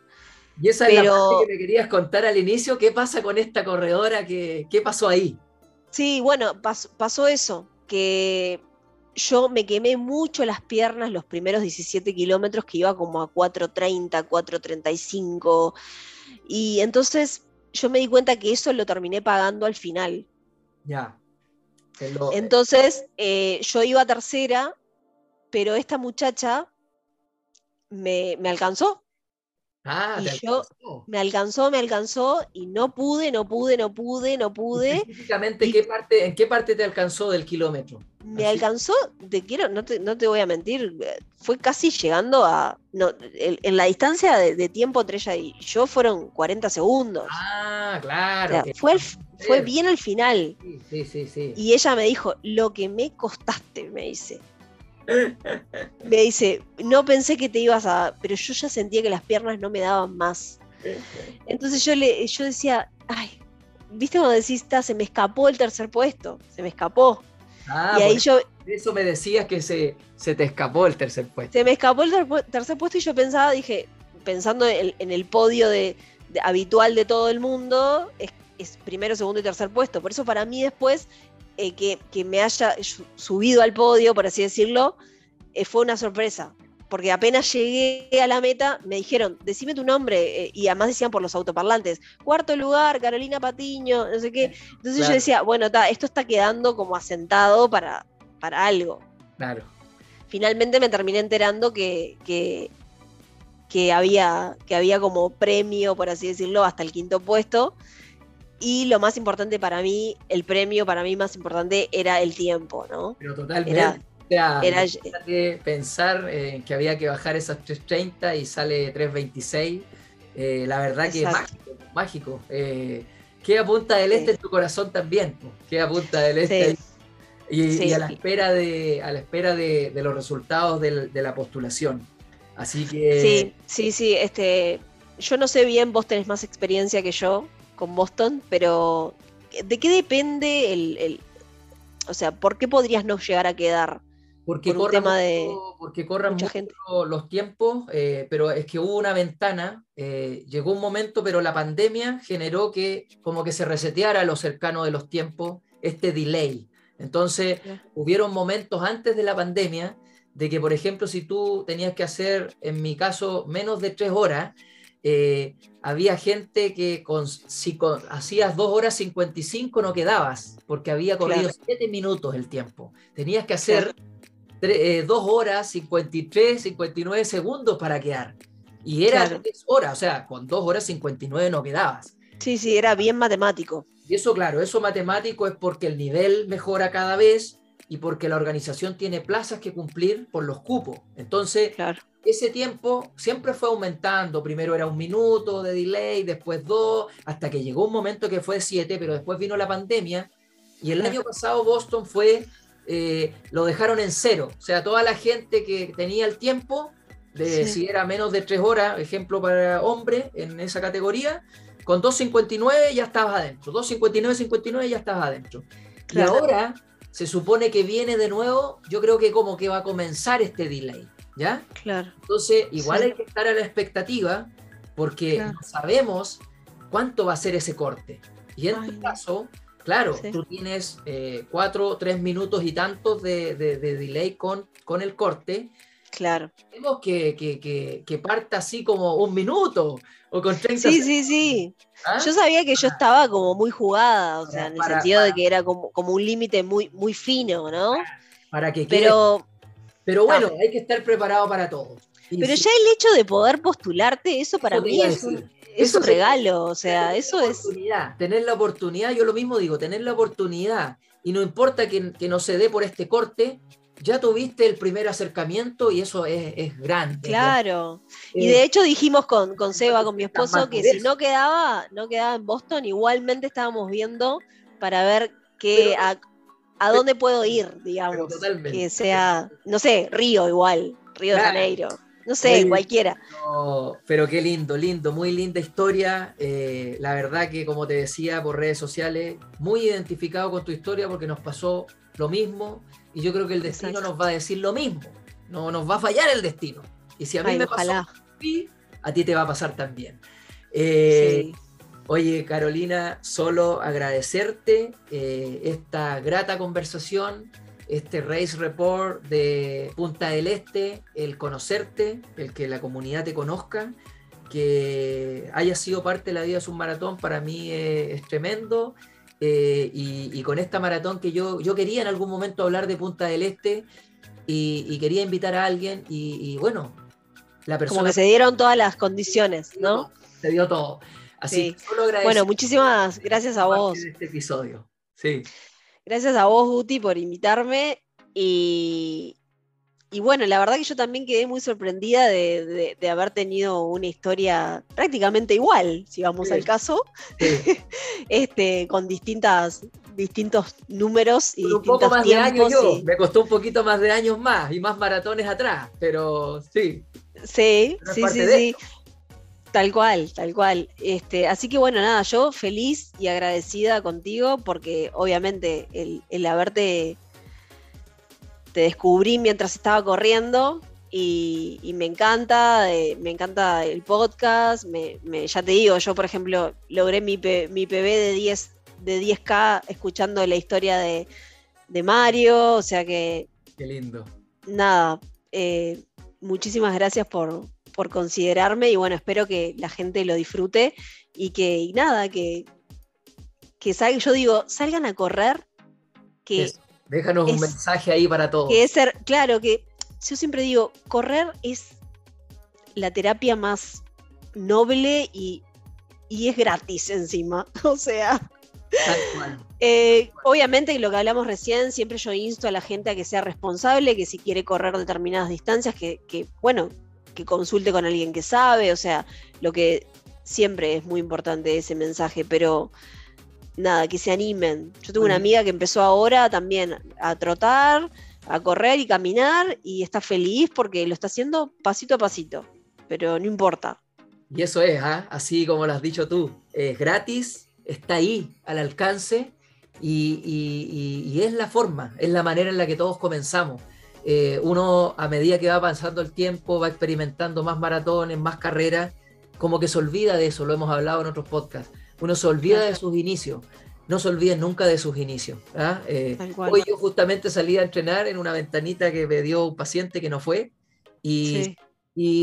Y esa es la parte que me querías contar al inicio. ¿Qué pasa con esta corredora? ¿Qué, qué pasó ahí? Sí, bueno, pasó eso, que yo me quemé mucho las piernas los primeros 17 kilómetros que iba como a 4.30, 4.35. Y entonces yo me di cuenta que eso lo terminé pagando al final. Ya. Entonces eh, yo iba tercera, pero esta muchacha me, me alcanzó. Ah, y yo me alcanzó, me alcanzó y no pude, no pude, no pude, no pude. Específicamente, ¿qué parte, ¿en qué parte te alcanzó del kilómetro? Me alcanzó, te quiero, no te, no te, voy a mentir, fue casi llegando a. No, en la distancia de, tiempo entre ella y yo fueron 40 segundos. Ah, claro. fue, fue bien al final. Sí, sí, sí, Y ella me dijo, lo que me costaste, me dice me dice, no pensé que te ibas a... Pero yo ya sentía que las piernas no me daban más. Entonces yo, le, yo decía, ay, ¿viste cuando decís, se me escapó el tercer puesto? Se me escapó. Ah, y ahí yo... Eso me decías que se, se te escapó el tercer puesto. Se me escapó el tercer puesto y yo pensaba, dije, pensando en, el podio de, habitual de todo el mundo, es, es primero, segundo y tercer puesto. Por eso para mí después eh, que, me haya subido al podio, por así decirlo, eh, fue una sorpresa. Porque apenas llegué a la meta, me dijeron, decime tu nombre, eh, y además decían por los autoparlantes, cuarto lugar, Carolina Patiño, no sé qué. Entonces yo decía, bueno, esto está quedando como asentado para, para algo. Claro. Finalmente me terminé enterando que, que, había, que había como premio, por así decirlo, hasta el quinto puesto. Y lo más importante para mí, el premio para mí más importante era el tiempo, ¿no? Pero totalmente. Era, era pensar eh, que había que bajar esas 3.30 y sale 3.26. Eh, la verdad que es mágico, mágico. Eh, queda punta del este en tu corazón también. Queda punta del este. Y, a la espera de, a la espera de, los resultados de, la postulación. Así que. Sí, sí, sí. Este, yo no sé bien, vos tenés más experiencia que yo con Boston, pero ¿de qué depende el, o sea, por qué podrías no llegar a quedar? Porque de porque corran mucho gente. los tiempos, eh, pero es que hubo una ventana, eh, llegó un momento, pero la pandemia generó que como que se reseteara lo cercano de los tiempos, este delay. Entonces, hubieron momentos antes de la pandemia de que, por ejemplo, si tú tenías que hacer, en mi caso, menos de tres horas, eh, había gente que con, si hacías 2 horas 55 no quedabas, porque había corrido 7 minutos el tiempo. Tenías que hacer 2 eh, horas 53, 59 segundos para quedar. Y era 3 horas, o sea, con 2 horas 59 no quedabas. Sí, sí, era bien matemático. Y eso, claro, eso matemático es porque el nivel mejora cada vez y porque la organización tiene plazas que cumplir por los cupos. Entonces, claro ese tiempo siempre fue aumentando. Primero era un minuto de delay, después dos, hasta que llegó un momento que fue siete, pero después vino la pandemia. Y el año pasado Boston fue, eh, lo dejaron en cero. O sea, toda la gente que tenía el tiempo, de si era menos de tres horas, ejemplo para hombre en esa categoría, con 2.59 ya estabas adentro. 2.59, 59 ya estabas adentro. Y ahora se supone que viene de nuevo, yo creo que como que va a comenzar este delay. ¿Ya? Claro. Entonces, igual hay que estar a la expectativa porque no sabemos cuánto va a ser ese corte. Y en tu caso, claro, tú tienes eh, cuatro, tres minutos y tantos de, delay con, con el corte. Claro. Tenemos que, que, que, parta así como un minuto o con 30 Sí, sí, sí. ¿Ah? Yo sabía que yo estaba como muy jugada, o sea, en el sentido de que era como, como un límite muy, muy fino, ¿no? Para que Pero pero bueno, hay que estar preparado para todo. Pero ya el hecho de poder postularte, eso para mí es un, regalo, o sea, eso es... Tener la oportunidad, yo lo mismo digo, tener la oportunidad, y no importa que, no se dé por este corte, ya tuviste el primer acercamiento y eso es, grande. Claro. y de hecho dijimos con, con Seba, con mi esposo, que si no quedaba, no quedaba en Boston, igualmente estábamos viendo para ver qué, a dónde puedo ir, digamos. Que sea, no sé, Río igual, Río de Janeiro. No sé, cualquiera. pero qué lindo, lindo, muy linda historia. Eh, la verdad que, como te decía por redes sociales, muy identificado con tu historia porque nos pasó lo mismo y yo creo que el destino nos va a decir lo mismo. No nos va a fallar el destino. Y si a mí me ojalá. pasó, a ti te va a pasar también. Eh, Oye, Carolina, solo agradecerte eh, esta grata conversación. este Race Report de Punta del Este, el conocerte, el que la comunidad te conozca, que haya sido parte de la vida de un maratón, para mí es, tremendo. Eh, y, con esta maratón que yo, yo quería en algún momento hablar de Punta del Este y, quería invitar a alguien y, bueno, la persona... Como que se dieron todas las condiciones, ¿no? Se dio todo. Así Bueno, muchísimas gracias a vos. este episodio. Sí. Gracias a vos, Guti, por invitarme. Y, bueno, la verdad que yo también quedé muy sorprendida de, haber tenido una historia prácticamente igual, si vamos al caso, [laughs] este, con distintas, distintos números y un poco más de años yo. Me costó un poquito más de años más y más maratones atrás, pero sí. Sí, sí, sí, sí. Tal cual, tal cual. Este, así que bueno, nada, yo feliz y agradecida contigo porque obviamente el, haberte te descubrí mientras estaba corriendo y, me encanta, eh, me encanta el podcast, me, ya te digo, yo por ejemplo logré mi, mi PB de 10 de 10K escuchando la historia de, Mario, o sea que... Qué lindo. Nada, eh, muchísimas gracias por, por considerarme y bueno, espero que la gente lo disfrute y que nada, que, que salgan, yo digo, salgan a correr. Que Déjanos un mensaje ahí para todos. Que es ser, claro, que yo siempre digo, correr es la terapia más noble y, y es gratis encima. [laughs] O sea, [laughs] eh, obviamente, lo que hablamos recién, siempre yo insto a la gente a que sea responsable, que si quiere correr determinadas distancias, que, que bueno, que consulte con alguien que sabe, o sea, lo que siempre es muy importante ese mensaje, pero nada, que se animen. Yo tengo una amiga que empezó ahora también a trotar, a correr y caminar y está feliz porque lo está haciendo pasito a pasito, pero no importa. Y eso es, ¿ah? así como lo has dicho tú, es gratis, está ahí al alcance y, es la forma, es la manera en la que todos comenzamos. Eh, uno a medida que va pasando el tiempo va experimentando más maratones, más carreras, como que se olvida de eso, lo hemos hablado en otros podcasts, uno se olvida de sus inicios, no se olviden nunca de sus inicios. ¿ah? Eh, hoy yo justamente salí a entrenar en una ventanita que me dio un paciente que no fue y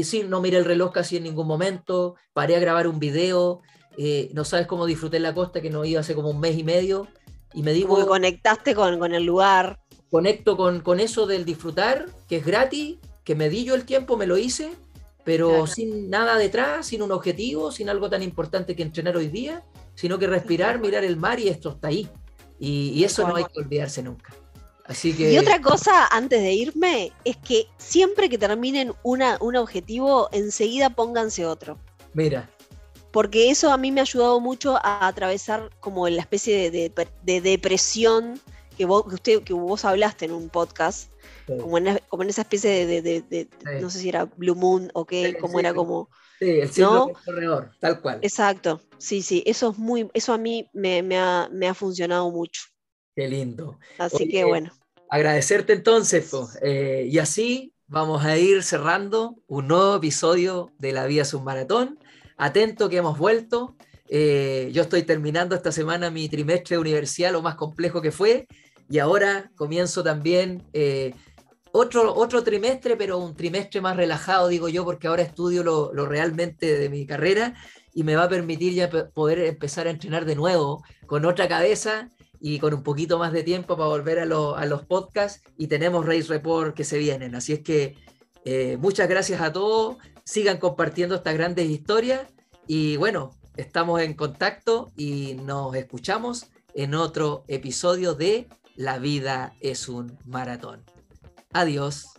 sí, no miré el reloj casi en ningún momento, paré a grabar un video, eh, no sabes cómo disfruté la costa que no iba hace como un mes y medio y me digo... Como conectaste con, con el lugar conecto con, eso del disfrutar, que es gratis, que me di yo el tiempo, me lo hice, pero sin nada detrás, sin un objetivo, sin algo tan importante que entrenar hoy día, sino que respirar, mirar el mar y esto está ahí. Y, eso no hay que olvidarse nunca. Así que... Y otra cosa antes de irme es que siempre que terminen una, un objetivo, enseguida pónganse otro. Mira. Porque eso a mí me ha ayudado mucho a atravesar como la especie de depresión que vos, usted, que vos hablaste en un podcast, como, en, como, en, esa especie de, no sé si era Blue Moon o qué, como era como... Sí, el ciclo corredor, tal cual. Exacto, sí, sí, eso es muy, eso a mí me, ha, funcionado mucho. Qué lindo. Así que bueno. Agradecerte entonces, eh, y así vamos a ir cerrando un nuevo episodio de La Vía Submaratón. Atento que hemos vuelto. Eh, yo estoy terminando esta semana mi trimestre universidad, lo más complejo que fue, y ahora comienzo también eh, otro, otro trimestre, pero un trimestre más relajado, digo yo, porque ahora estudio lo, realmente de mi carrera y me va a permitir ya poder empezar a entrenar de nuevo con otra cabeza y con un poquito más de tiempo para volver a, los podcasts y tenemos Race Report que se vienen. Así es que eh, muchas gracias a todos, sigan compartiendo estas grandes historias y bueno, estamos en contacto y nos escuchamos en otro episodio de La vida es un maratón. Adiós.